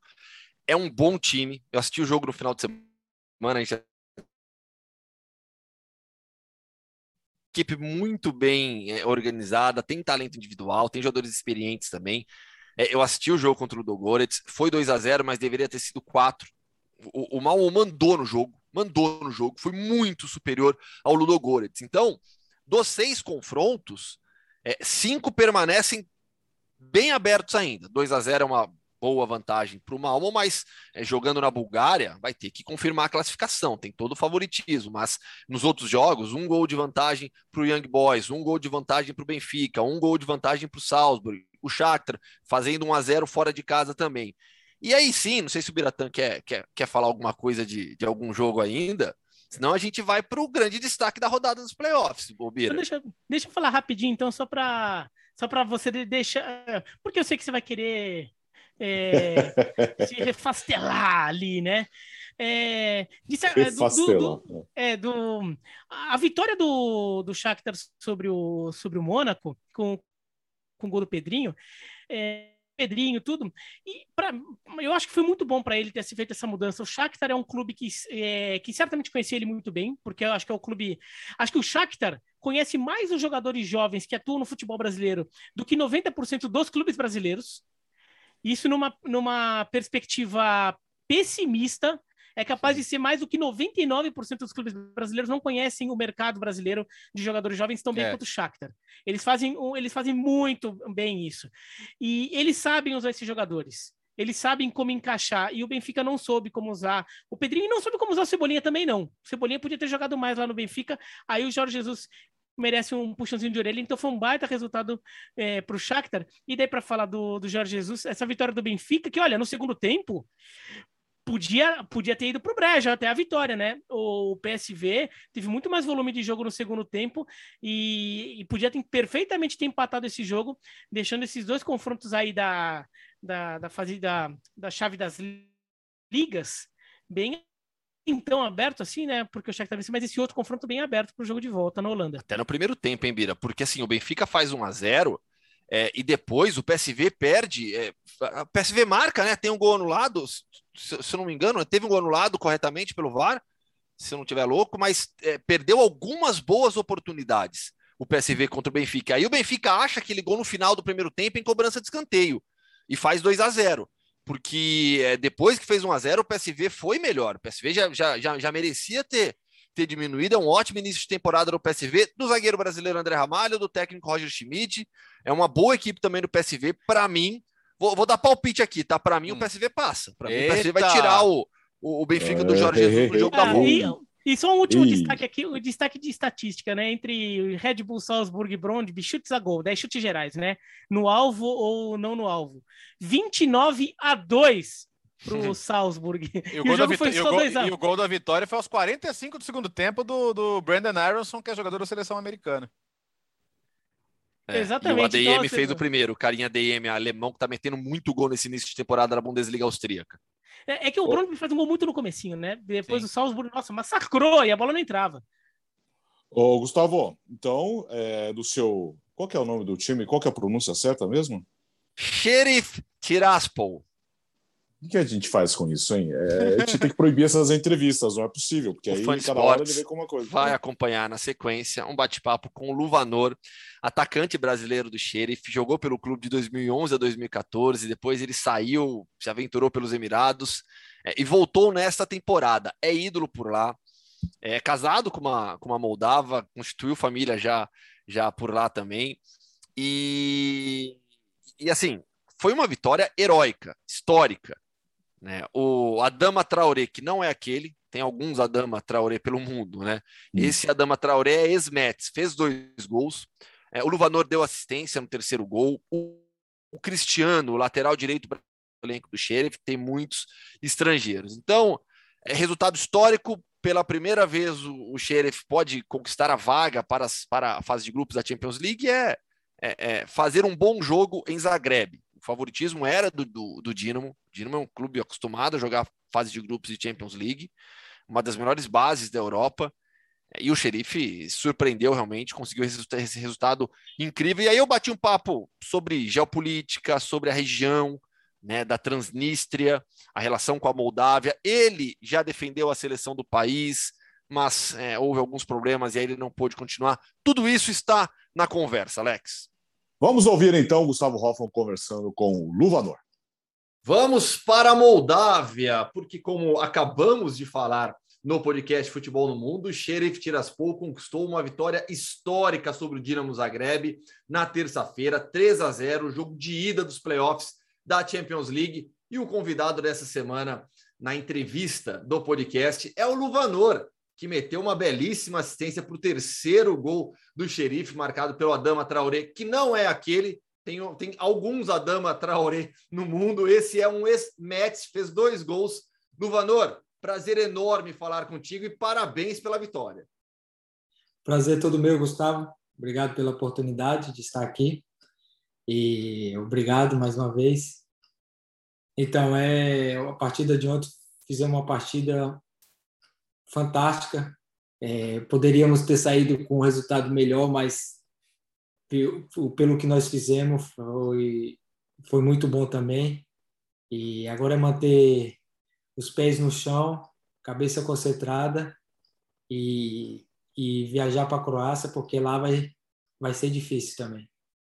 é um bom time. Eu assisti o jogo no final de semana, a gente equipe muito bem é, organizada, tem talento individual, tem jogadores experientes também. É, eu assisti o jogo contra o Ludogorets, foi 2 a 0 mas deveria ter sido 4. O, o Malmo mandou no jogo, mandou no jogo, foi muito superior ao Ludogorets. Então, dos seis confrontos, é, cinco permanecem bem abertos ainda. 2 a 0 é uma boa vantagem para o Malmo, mas é, jogando na Bulgária vai ter que confirmar a classificação, tem todo o favoritismo, mas nos outros jogos, um gol de vantagem para o Young Boys, um gol de vantagem para o Benfica, um gol de vantagem para o Salzburg, o Shakhtar fazendo 1 a 0 fora de casa também. E aí sim, não sei se o Biratan quer, quer, quer falar alguma coisa de, de algum jogo ainda, senão a gente vai para o grande destaque da rodada dos playoffs, Bobira. Deixa, deixa eu falar rapidinho então, só para só para você deixar, porque eu sei que você vai querer é, *laughs* se refastelar ali, né? É, de, é, do, do, do, é, do, a vitória do, do Shakhtar sobre o, sobre o Mônaco, com, com o gol do Pedrinho, é, Pedrinho, tudo. E pra, eu acho que foi muito bom para ele ter feito essa mudança. O Shakhtar é um clube que, é, que certamente conhecia ele muito bem, porque eu acho que é o clube. Acho que o Shakhtar conhece mais os jogadores jovens que atuam no futebol brasileiro do que 90% dos clubes brasileiros. Isso numa, numa perspectiva pessimista, é capaz de ser mais do que 99% dos clubes brasileiros não conhecem o mercado brasileiro de jogadores jovens tão bem é. quanto o Shakhtar. Eles fazem, eles fazem muito bem isso. E eles sabem usar esses jogadores. Eles sabem como encaixar. E o Benfica não soube como usar. O Pedrinho não soube como usar o Cebolinha também, não. O Cebolinha podia ter jogado mais lá no Benfica. Aí o Jorge Jesus merece um puxãozinho de orelha. Então foi um baita resultado é, para o Shakhtar. E daí para falar do, do Jorge Jesus, essa vitória do Benfica, que olha, no segundo tempo, podia, podia ter ido para o brejo até a vitória, né? O PSV teve muito mais volume de jogo no segundo tempo e, e podia ter, perfeitamente ter empatado esse jogo, deixando esses dois confrontos aí da, da, da fase da, da chave das ligas bem então aberto assim, né? Porque o Shakhtar venceu, mas esse outro confronto bem aberto para o jogo de volta na Holanda. Até no primeiro tempo, hein, Bira? Porque assim, o Benfica faz 1 a 0 é, e depois o PSV perde. É, a PSV marca, né? Tem um gol anulado, se, se eu não me engano, teve um gol anulado corretamente pelo VAR, se eu não estiver louco, mas é, perdeu algumas boas oportunidades o PSV contra o Benfica. Aí o Benfica acha que ele gol no final do primeiro tempo em cobrança de escanteio e faz 2 a 0 porque é, depois que fez 1 a 0 o PSV foi melhor. O PSV já, já, já, já merecia ter, ter diminuído. É um ótimo início de temporada do PSV, do zagueiro brasileiro André Ramalho, do técnico Roger Schmidt. É uma boa equipe também do PSV. Para mim, vou, vou, dar palpite aqui, tá? Para mim, hum. o PSV passa. Para mim, o PSV vai tirar o, o, o Benfica do Jorge Jesus no jogo da volta. E só um último destaque aqui, o destaque de estatística, né? Entre Red Bull, Salzburg e Brondby, chutes a gol, 10 chutes gerais, né? No alvo ou não no alvo. 29 a 2 pro Salzburg. E o, gol, da foi e, o gol, e o gol da vitória foi aos 45 do segundo tempo do, do Brandon Aronson, que é jogador da seleção americana. É, Exatamente. E o ADM então, fez o primeiro, o carinha ADM alemão, que tá metendo muito gol nesse início de temporada da Bundesliga austríaca. É, é que o Bruno faz um gol muito no comecinho, né? Depois Sim. o Salzburg, nossa, massacrou e a bola não entrava. Ô, Gustavo, então, é, do seu. Qual que é o nome do time? Qual que é a pronúncia certa mesmo? Sheriff Tiraspol. O que a gente faz com isso, hein? É, a gente tem que proibir essas entrevistas, não é possível, porque o aí cada hora ele vê com uma coisa. Vai acompanhar na sequência um bate-papo com o Luvanor, atacante brasileiro do Sheriff, jogou pelo clube de 2011 a 2014, depois ele saiu, se aventurou pelos Emirados é, e voltou nesta temporada. É ídolo por lá, é casado com uma, com uma moldava, constituiu família já, já por lá também. E, e assim, foi uma vitória heróica, histórica né? O Adama Traoré, que não é aquele, tem alguns Adama Traoré pelo mundo, né? Hum. Esse Adama Traoré é ex-Mets, fez dois gols. É, o Luvanor deu assistência no terceiro gol. O, o Cristiano, o lateral direito do elenco do Sheriff, tem muitos estrangeiros. Então, é resultado histórico. Pela primeira vez, o, o Sheriff pode conquistar a vaga para, as, para a fase de grupos da Champions League. É, é, é fazer um bom jogo em Zagreb favoritismo era do, do, do Dinamo. O Dinamo é um clube acostumado a jogar fase de grupos de Champions League, uma das melhores bases da Europa. E o Xerife surpreendeu realmente, conseguiu esse resultado incrível. E aí eu bati um papo sobre geopolítica, sobre a região né, da Transnistria, a relação com a Moldávia. Ele já defendeu a seleção do país, mas é, houve alguns problemas e aí ele não pôde continuar. Tudo isso está na conversa, Alex. Vamos ouvir então Gustavo Hoffman conversando com o Luvanor. Vamos para a Moldávia, porque como acabamos de falar no podcast Futebol no Mundo, o Sheriff Tiraspol conquistou uma vitória histórica sobre o Dinamo Zagreb na terça-feira, 3 a 0, jogo de ida dos playoffs da Champions League. E o convidado dessa semana na entrevista do podcast é o Luvanor, que meteu uma belíssima assistência para o terceiro gol do xerife, marcado pelo Adama Traoré, que não é aquele. Tem, tem alguns Adama Traoré no mundo. Esse é um ex-Mets, fez dois gols no Vanor. Prazer enorme falar contigo e parabéns pela vitória. Prazer todo meu, Gustavo. Obrigado pela oportunidade de estar aqui. E obrigado mais uma vez. Então, é a partida de ontem fizemos uma partida fantástica. É, poderíamos ter saído com um resultado melhor, mas pelo que nós fizemos foi, foi muito bom também. E agora é manter os pés no chão, cabeça concentrada e, e viajar para a Croácia, porque lá vai, vai ser difícil também.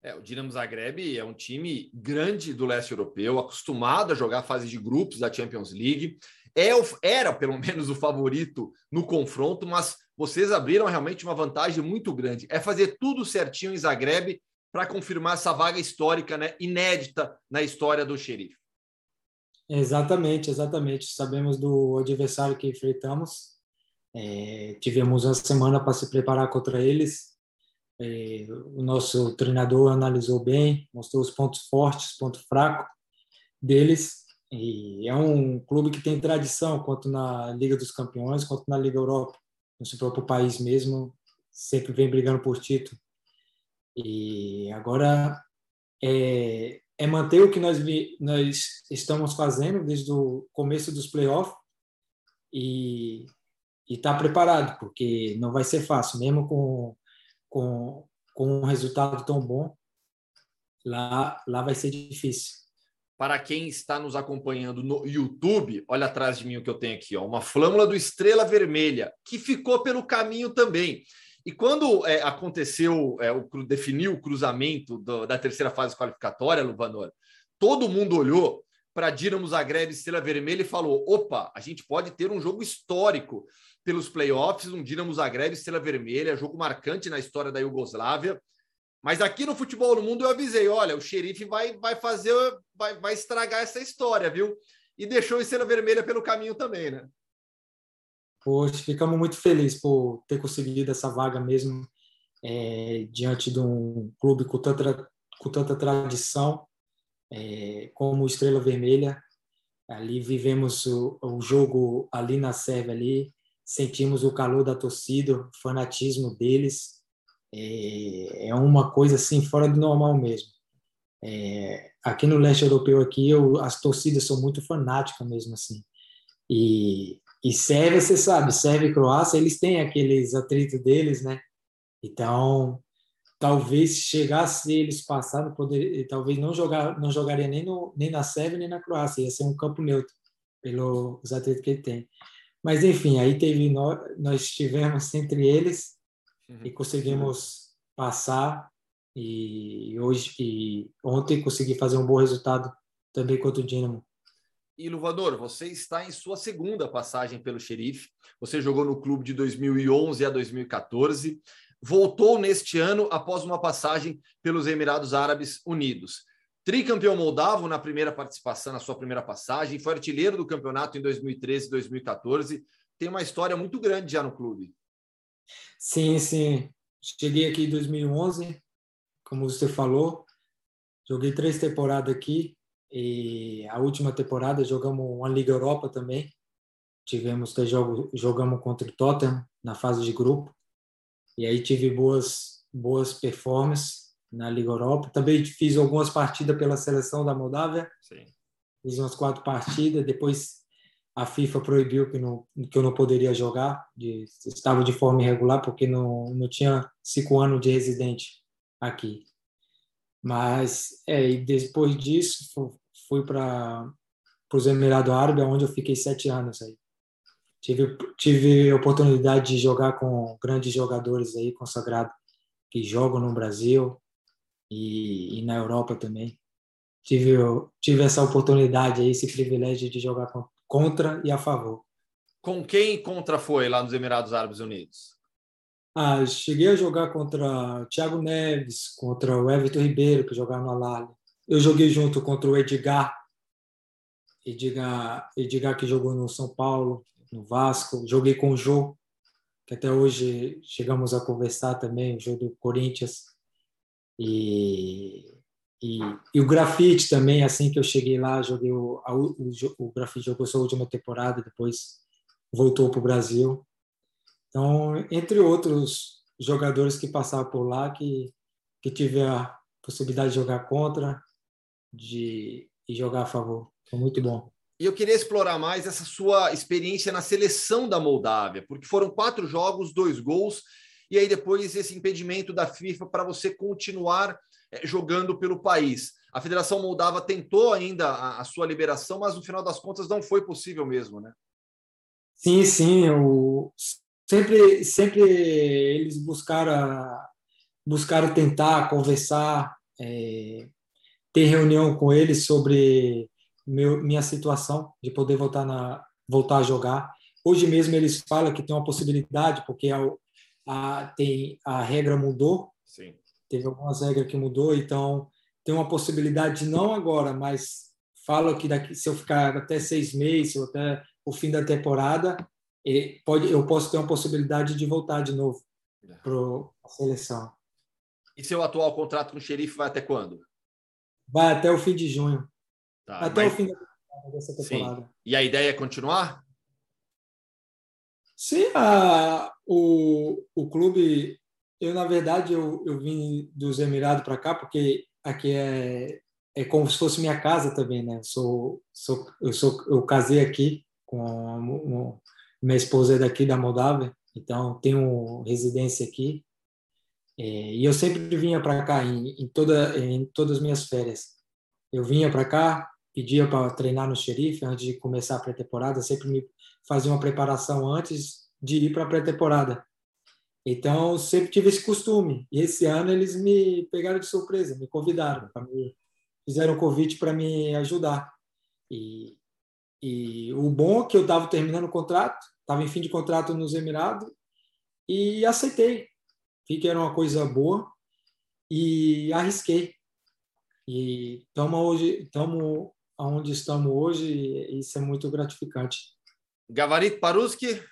É, o Dinamo Zagreb é um time grande do leste europeu, acostumado a jogar fase de grupos da Champions League é, era pelo menos o favorito no confronto, mas vocês abriram realmente uma vantagem muito grande. É fazer tudo certinho em Zagreb para confirmar essa vaga histórica, né, inédita na história do xerife. Exatamente, exatamente. Sabemos do adversário que enfrentamos. É, tivemos uma semana para se preparar contra eles. É, o nosso treinador analisou bem, mostrou os pontos fortes, pontos fracos deles E é um clube que tem tradição, quanto na Liga dos Campeões, quanto na Liga Europa. No seu próprio país mesmo, sempre vem brigando por título. E agora é, é manter o que nós, nós estamos fazendo desde o começo dos playoffs e estar tá preparado, porque não vai ser fácil, mesmo com, com, com um resultado tão bom, lá, lá vai ser difícil. Para quem está nos acompanhando no YouTube, olha atrás de mim o que eu tenho aqui, ó, uma flâmula do Estrela Vermelha, que ficou pelo caminho também. E quando é, aconteceu, é, o, definiu o cruzamento do, da terceira fase qualificatória, Luvanor, todo mundo olhou para Dinamo Zagreb Estrela Vermelha e falou: opa, a gente pode ter um jogo histórico pelos playoffs, um Dinamo Zagreb Estrela Vermelha, jogo marcante na história da Iugoslávia. Mas aqui no futebol no mundo eu avisei: olha, o xerife vai, vai fazer, vai, vai estragar essa história, viu? E deixou a Estrela Vermelha pelo caminho também, né? Poxa, ficamos muito felizes por ter conseguido essa vaga mesmo é, diante de um clube com tanta, com tanta tradição é, como Estrela Vermelha. Ali vivemos o, o, jogo ali na Sérvia ali, sentimos o calor da torcida, o fanatismo deles. É, é uma coisa assim fora do normal mesmo. É, aqui no leste europeu aqui, eu, as torcidas são muito fanáticas mesmo assim. E e Sérvia, você sabe, Sérvia e Croácia, eles têm aqueles atritos deles, né? Então, talvez chegasse eles passando, poder, talvez não jogar, não jogaria nem no, nem na Sérvia nem na Croácia, ia ser um campo neutro pelos atritos que ele tem. Mas enfim, aí teve nós, nós estivemos *laughs* entre eles uhum. e conseguimos passar e hoje e ontem consegui fazer um bom resultado também contra o Dinamo. E Luvador, você está em sua segunda passagem pelo Xerife. Você jogou no clube de 2011 a 2014. Voltou neste ano após uma passagem pelos Emirados Árabes Unidos. Tricampeão moldavo na primeira participação, na sua primeira passagem, foi artilheiro do campeonato em 2013 e 2014. Tem uma história muito grande já no clube. Sim, sim. Cheguei aqui em 2011, como você falou. Joguei três temporadas aqui. E a última temporada jogamos uma Liga Europa também. Tivemos ter jogo, jogamos contra o Tottenham na fase de grupo. E aí tive boas boas performances na Liga Europa. Também fiz algumas partidas pela seleção da Moldávia. Sim. Fiz umas quatro partidas. Depois a FIFA proibiu que, não, que eu não poderia jogar. De, estava de forma irregular porque não, não tinha cinco anos de residente aqui. Mas é, depois disso fui para os Emirados Árabes, onde eu fiquei sete anos aí. Tive, tive oportunidade de jogar com grandes jogadores aí consagrados que jogam no Brasil e, e na Europa também. Tive, tive essa oportunidade aí, esse privilégio de jogar contra e a favor. Com quem contra foi lá nos Emirados Árabes Unidos? Ah, cheguei a jogar contra o Thiago Neves, contra o Everton Ribeiro, que jogava no Alali. Eu joguei junto contra o Edgar, Edgar, Edgar que jogou no São Paulo, no Vasco. Joguei com o Jô, que até hoje chegamos a conversar também, o jogo do Corinthians. E, e, e, o Grafite também, assim que eu cheguei lá, joguei o, a, o, o Grafite jogou sua última temporada, depois voltou para o Brasil. Então, entre outros jogadores que passaram por lá, que, que tive a possibilidade de jogar contra, de, de jogar a favor. Foi muito bom. E eu queria explorar mais essa sua experiência na seleção da Moldávia, porque foram quatro jogos, dois gols, e aí depois esse impedimento da FIFA para você continuar jogando pelo país. A Federação Moldava tentou ainda a, a, sua liberação, mas no final das contas não foi possível mesmo, né? Sim, sim. Eu... Sempre, sempre eles buscaram, buscaram tentar conversar, é, ter reunião com eles sobre meu, minha situação de poder voltar, na, voltar a jogar. Hoje mesmo eles falam que tem uma possibilidade, porque a, a, tem, a regra mudou. Sim. Teve algumas regras que mudou, então tem uma possibilidade, não agora, mas fala que daqui, se eu ficar até seis meses, ou até o fim da temporada, pode, eu posso ter uma possibilidade de voltar de novo é. para a seleção. E seu atual contrato com o xerife vai até quando? Vai até o fim de junho. Tá, até mas, o fim da dessa temporada. Sim. E a ideia é continuar? Sim, a, o, o clube, eu na verdade eu, eu vim dos Emirados para cá porque aqui é, é como se fosse minha casa também, né? Eu sou, sou, eu sou eu casei aqui com minha esposa é daqui da Moldávia, então tenho residência aqui é, e eu sempre vinha para cá em, em, toda em todas as minhas férias. Eu vinha para cá, pedia para treinar no xerife antes de começar a pré-temporada, sempre me fazia uma preparação antes de ir para a pré-temporada. Então, sempre tive esse costume. E esse ano eles me pegaram de surpresa, me convidaram, me, fizeram um convite para me ajudar. E, e o bom é que eu estava terminando o contrato, estava em fim de contrato nos Emirados, e aceitei. Vi que era uma coisa boa e arrisquei. E estamos hoje, estamos onde estamos hoje, e isso é muito gratificante. Gavarit Paruski?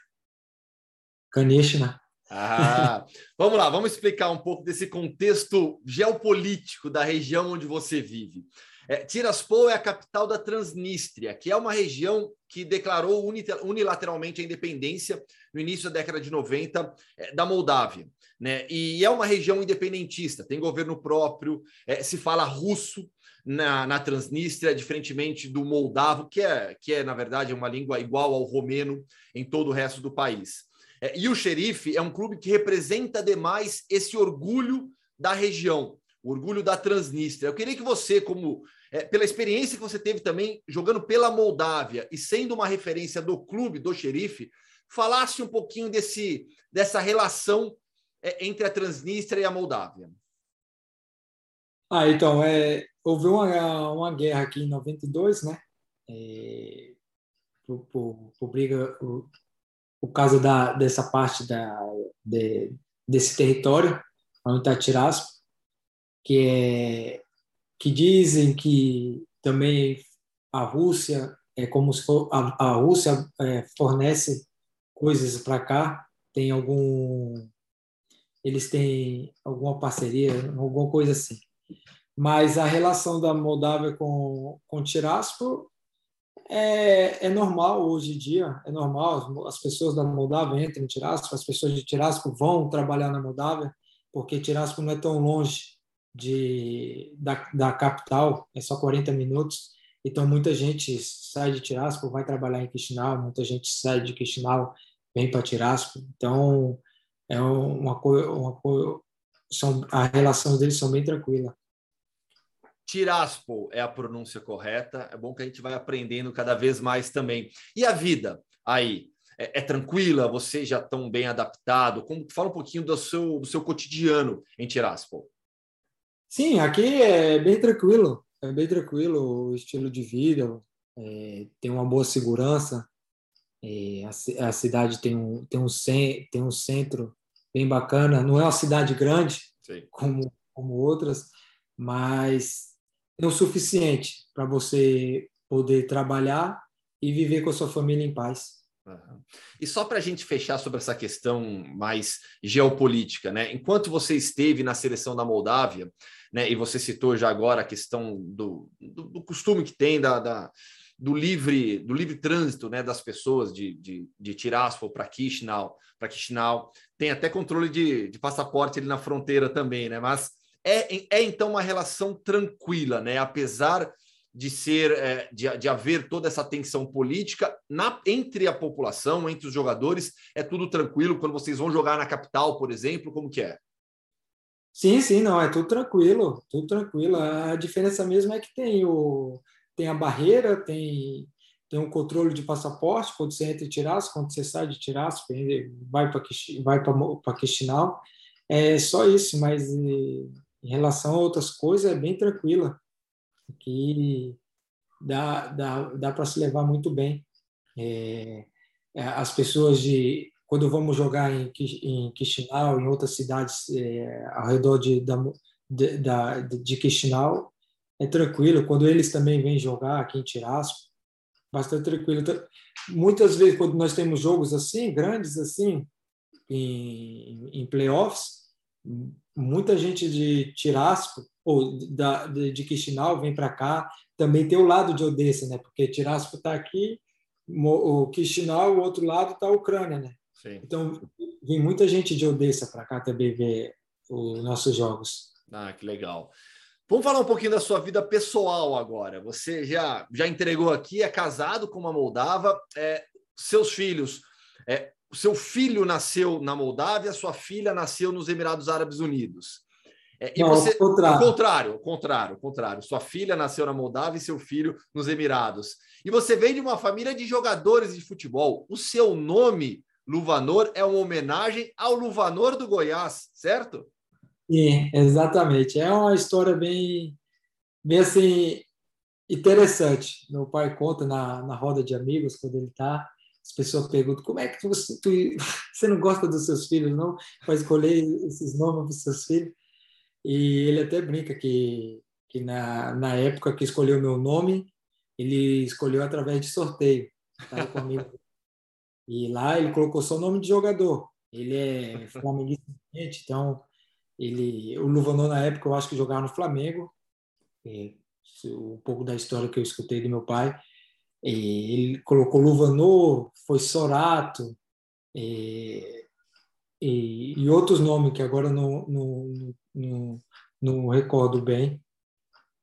Kanishna. Ah, vamos lá, vamos explicar um pouco desse contexto geopolítico da região onde você vive. É, Tiraspol é a capital da Transnistria, que é uma região que declarou unilateralmente a independência no início da década de 90 é, da Moldávia. Né? E é uma região independentista, tem governo próprio, é, se fala russo na, na Transnistria, diferentemente do moldavo, que é, que é, na verdade, uma língua igual ao romeno em todo o resto do país. É, e o Xerife é um clube que representa demais esse orgulho da região, o orgulho da Transnistria. Eu queria que você, como é, pela experiência que você teve também jogando pela Moldávia e sendo uma referência do clube, do xerife, falasse um pouquinho desse, dessa relação é, entre a Transnistria e a Moldávia. Ah, então, é, houve uma, uma guerra aqui em 92, né? É, por, por, por briga, por, causa da, dessa parte da, de, desse território, onde está Tiraspo, que é que dizem que também a Rússia é como se for a, a Rússia é, fornece coisas para cá, tem algum eles têm alguma parceria, alguma coisa assim. Mas a relação da Moldávia com com é, é normal hoje em dia, é normal. As pessoas da Moldávia entram em Tiraspol, as pessoas de Tiraspol vão trabalhar na Moldávia, porque Tiraspol não é tão longe de, da, da capital, é só 40 minutos. Então, muita gente sai de Tiraspol, vai trabalhar em Chisinau, muita gente sai de Chisinau, vem para Tiraspol. Então, é uma coisa são, a relação deles são bem tranquila. Tiraspol é a pronúncia correta. É bom que a gente vai aprendendo cada vez mais também. E a vida aí? É, é tranquila? Vocês já estão bem adaptados? Como, fala um pouquinho do seu, do seu cotidiano em Tiraspol. Sim, aqui é bem tranquilo, é bem tranquilo o estilo de vida, é, tem uma boa segurança, é, a, a, cidade tem um, tem, um, tem um centro bem bacana, não é uma cidade grande como, como outras, mas é o suficiente para você poder trabalhar e viver com a sua família em paz. Uhum. E só para a gente fechar sobre essa questão mais geopolítica, né? Enquanto você esteve na seleção da Moldávia, né? E você citou já agora a questão do, do, do costume que tem da, da, do livre do livre trânsito, né? Das pessoas de, de, de Tiraspol para Chisinau, para Chisinau, tem até controle de, de passaporte ali na fronteira também, né? Mas é, é então uma relação tranquila, né? Apesar de ser é, de, de haver toda essa tensão política na, entre a população, entre os jogadores, é tudo tranquilo quando vocês vão jogar na capital, por exemplo, como que é? Sim, sim, não, é tudo tranquilo, tudo tranquilo. A diferença mesmo é que tem o tem a barreira, tem tem um controle de passaporte quando você entra em Tiraço, quando você sai de Tiraço, vai para vai para Quixinal. É só isso, mas em relação a outras coisas é bem tranquila que dá, dá, dá para se levar muito bem. É, é, as pessoas de quando vamos jogar em, em Chisinau, em outras cidades é, ao redor de, da, de, da, de Chisinau, é tranquilo. Quando eles também vêm jogar aqui em Tiraspol, bastante tranquilo. Então, muitas vezes, quando nós temos jogos assim, grandes assim, em, em playoffs, muita gente de Tiraspol ou da, de, de Chisinau vem para cá, também tem o lado de Odessa, né? Porque Tiraspol está aqui, o Chisinau, o outro lado está a Ucrânia, né? Sim. Então, vem muita gente de Odessa para cá também ver os nossos jogos. Ah, que legal. Vamos falar um pouquinho da sua vida pessoal agora. Você já, já entregou aqui, é casado com uma moldava, é, seus filhos. É, o seu filho nasceu na Moldávia, sua filha nasceu nos Emirados Árabes Unidos. É, e Não, você, contrário. contrário, contrário, contrário. Sua filha nasceu na Moldávia e seu filho nos Emirados. E você vem de uma família de jogadores de futebol. O seu nome, Luvanor, é uma homenagem ao Luvanor do Goiás, certo? Sim, exatamente. É uma história bem, bem assim, interessante. Meu pai conta na, na roda de amigos, quando ele está, as pessoas perguntam como é que você, tu, *laughs* você não gosta dos seus filhos, não? Para escolher esses nomes para os seus filhos. E ele até brinca que, que na, na época que escolheu meu nome, ele escolheu através de sorteio. Tá *laughs* comigo. E lá ele colocou só o nome de jogador. Ele é flamenguista, então ele, o Luvanor, na época, eu acho que jogava no Flamengo. E, um pouco da história que eu escutei do meu pai. E ele colocou Luvanor, foi Sorato, e, e, e, outros nomes que agora não, não, não, não recordo bem.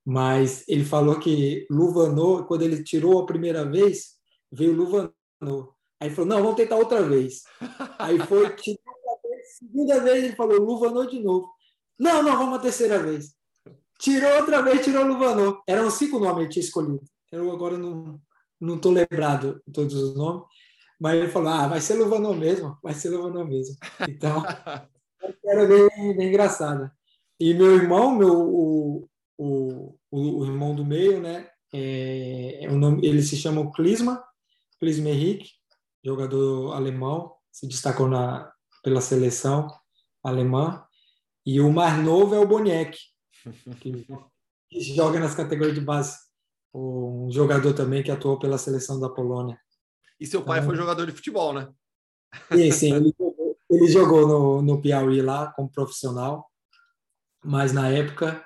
Mas ele falou que Luvanor, quando ele tirou a primeira vez, veio Luvanor. Aí ele falou: não, vamos tentar outra vez. *laughs* Aí foi, tirou segunda vez ele falou Luvanor de novo. Não, não, vamos a terceira vez. Tirou outra vez, tirou Luvanor. Eram cinco nomes que ele tinha escolhido. Eu agora não não estou lembrado todos os nomes, mas ele falou, ah, vai ser Luvanor mesmo, vai ser Luvanor mesmo. Então, *laughs* era bem, bem engraçada. E meu irmão, meu, o, o, o, irmão do meio, né, é, é, o nome, ele se chama Klisma, Klisma Henrique, jogador alemão, se destacou na, pela seleção alemã. E o mais novo é o Boniek, que, *laughs* que joga nas categorias de base. Um jogador também que atuou pela seleção da Polônia. E seu pai então, foi jogador de futebol, né? Sim, sim. Ele ele jogou no, no Piauí lá como profissional, mas na época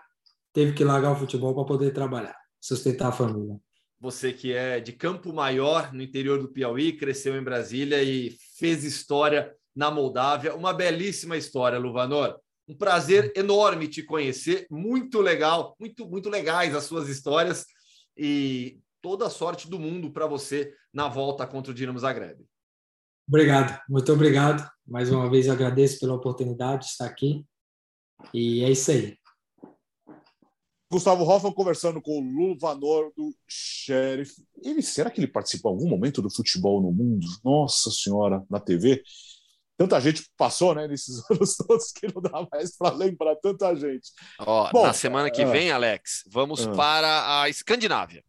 teve que largar o futebol para poder trabalhar, sustentar a família. Você que é de Campo Maior, no interior do Piauí, cresceu em Brasília e fez história na Moldávia. Uma belíssima história, Luvanor. Um prazer enorme te conhecer. Muito legal, muito, muito legais as suas histórias. E toda a sorte do mundo para você na volta contra o Dinamo Zagreb. Obrigado, muito obrigado. Mais uma vez agradeço pela oportunidade de estar aqui. E é isso aí. Gustavo Hoffman conversando com o Luvanor do Sheriff. Ele, será que ele participou em algum momento do futebol no mundo? Nossa Senhora, na TV? Tanta gente passou, né, nesses *laughs* anos todos que não dá mais para lembrar tanta gente. Ó, Bom, na semana que é, vem, Alex, vamos é, para a Escandinávia.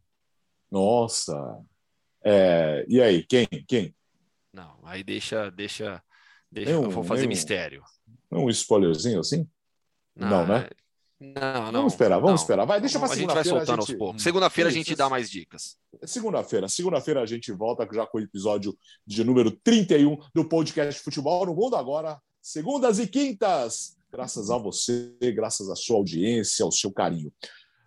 Nossa. É, e aí, quem? Quem? Não, aí deixa, deixa, deixa. Um, eu vou fazer um, mistério. Um spoilerzinho assim? Não, não né? Não, não. Vamos esperar, vamos não. esperar. Vai, deixa para segunda-feira. A gente vai soltando gente... aos poucos. Segunda-feira a gente dá mais dicas. Segunda-feira. Segunda-feira a gente volta já com o episódio de número 31 do podcast Futebol no Mundo Agora. Segundas e quintas. Graças a você, graças à sua audiência, ao seu carinho.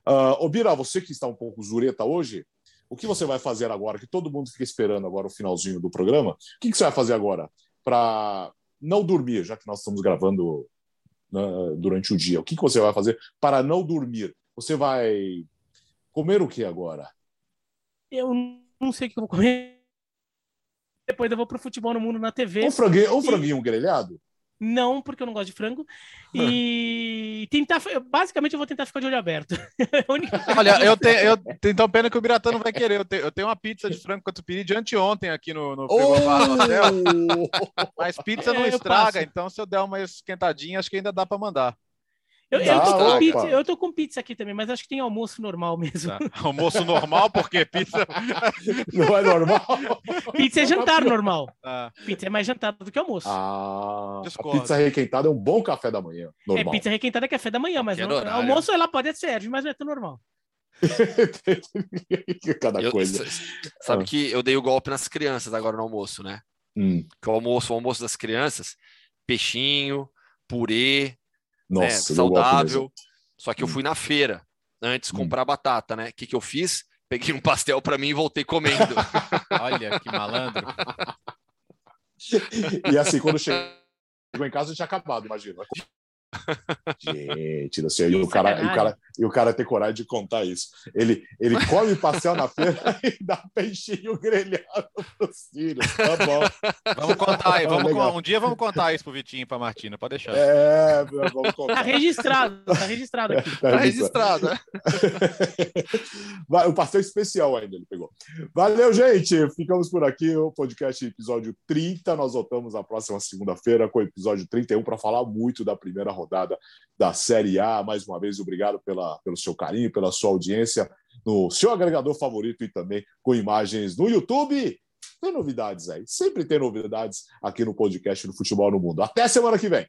Uh, Obira, você que está um pouco zureta hoje, o que você vai fazer agora? Que todo mundo fica esperando agora o finalzinho do programa. O que, que você vai fazer agora para não dormir, já que nós estamos gravando né, durante o dia? O que, que você vai fazer para não dormir? Você vai comer o que agora? Eu não sei o que eu vou comer. Depois eu vou pro futebol no mundo na TV. Um franguinho, um franguinho grelhado? Não, porque eu não gosto de frango. E tentar. Basicamente, eu vou tentar ficar de olho aberto. *laughs* É Olha, eu tenho. Eu, então, pena que o Biratã não vai querer. Eu tenho, eu tenho uma pizza de frango catupiry de anteontem aqui no, no oh! Mas pizza não é, estraga, então se eu der uma esquentadinha, acho que ainda dá para mandar. Eu, eu, tô com pizza, eu tô com pizza aqui também, mas acho que tem almoço normal mesmo. Tá. Almoço normal, porque pizza. *laughs* Não é normal? Pizza é jantar normal. Ah. Pizza é mais jantar do que almoço. Ah, a pizza requentada é um bom café da manhã. É, normal. É, pizza requentada é café da manhã, mas não, almoço ela pode ser, mas não é tão normal. *laughs* Cada eu, coisa. Sabe ah. que eu dei o golpe nas crianças agora no almoço, né? Hum. Que o almoço, o almoço das crianças, peixinho, purê, nossa, né, saudável. Só que eu fui na feira. antes hum. comprar batata, né? O que, que eu fiz? Peguei um pastel para mim e voltei comendo. *laughs* Olha que malandro. *laughs* e assim, quando chegou em casa, eu tinha acabado, imagina. Gente, assim, e, o cara, e, o cara, e o cara ter coragem de contar isso. Ele, ele come pastel na feira *laughs* e dá peixinho grelhado pros filhos. Tá bom. Vamos contar aí. Vamos, um dia vamos contar isso pro Vitinho e pra Martina, pode deixar. É, vamos contar. Tá registrado, tá registrado aqui. Tá, tá registrado, né? *laughs* o pastel especial ainda ele pegou. Valeu, gente. Ficamos por aqui. O podcast episódio 30. Nós voltamos na próxima segunda-feira com o episódio 31 para falar muito da primeira rodada rodada da Série A. Mais uma vez, obrigado pela, pelo seu carinho, pela sua audiência no seu agregador favorito e também com imagens no YouTube. Tem novidades aí, sempre tem novidades aqui no podcast do Futebol no Mundo. Até semana que vem.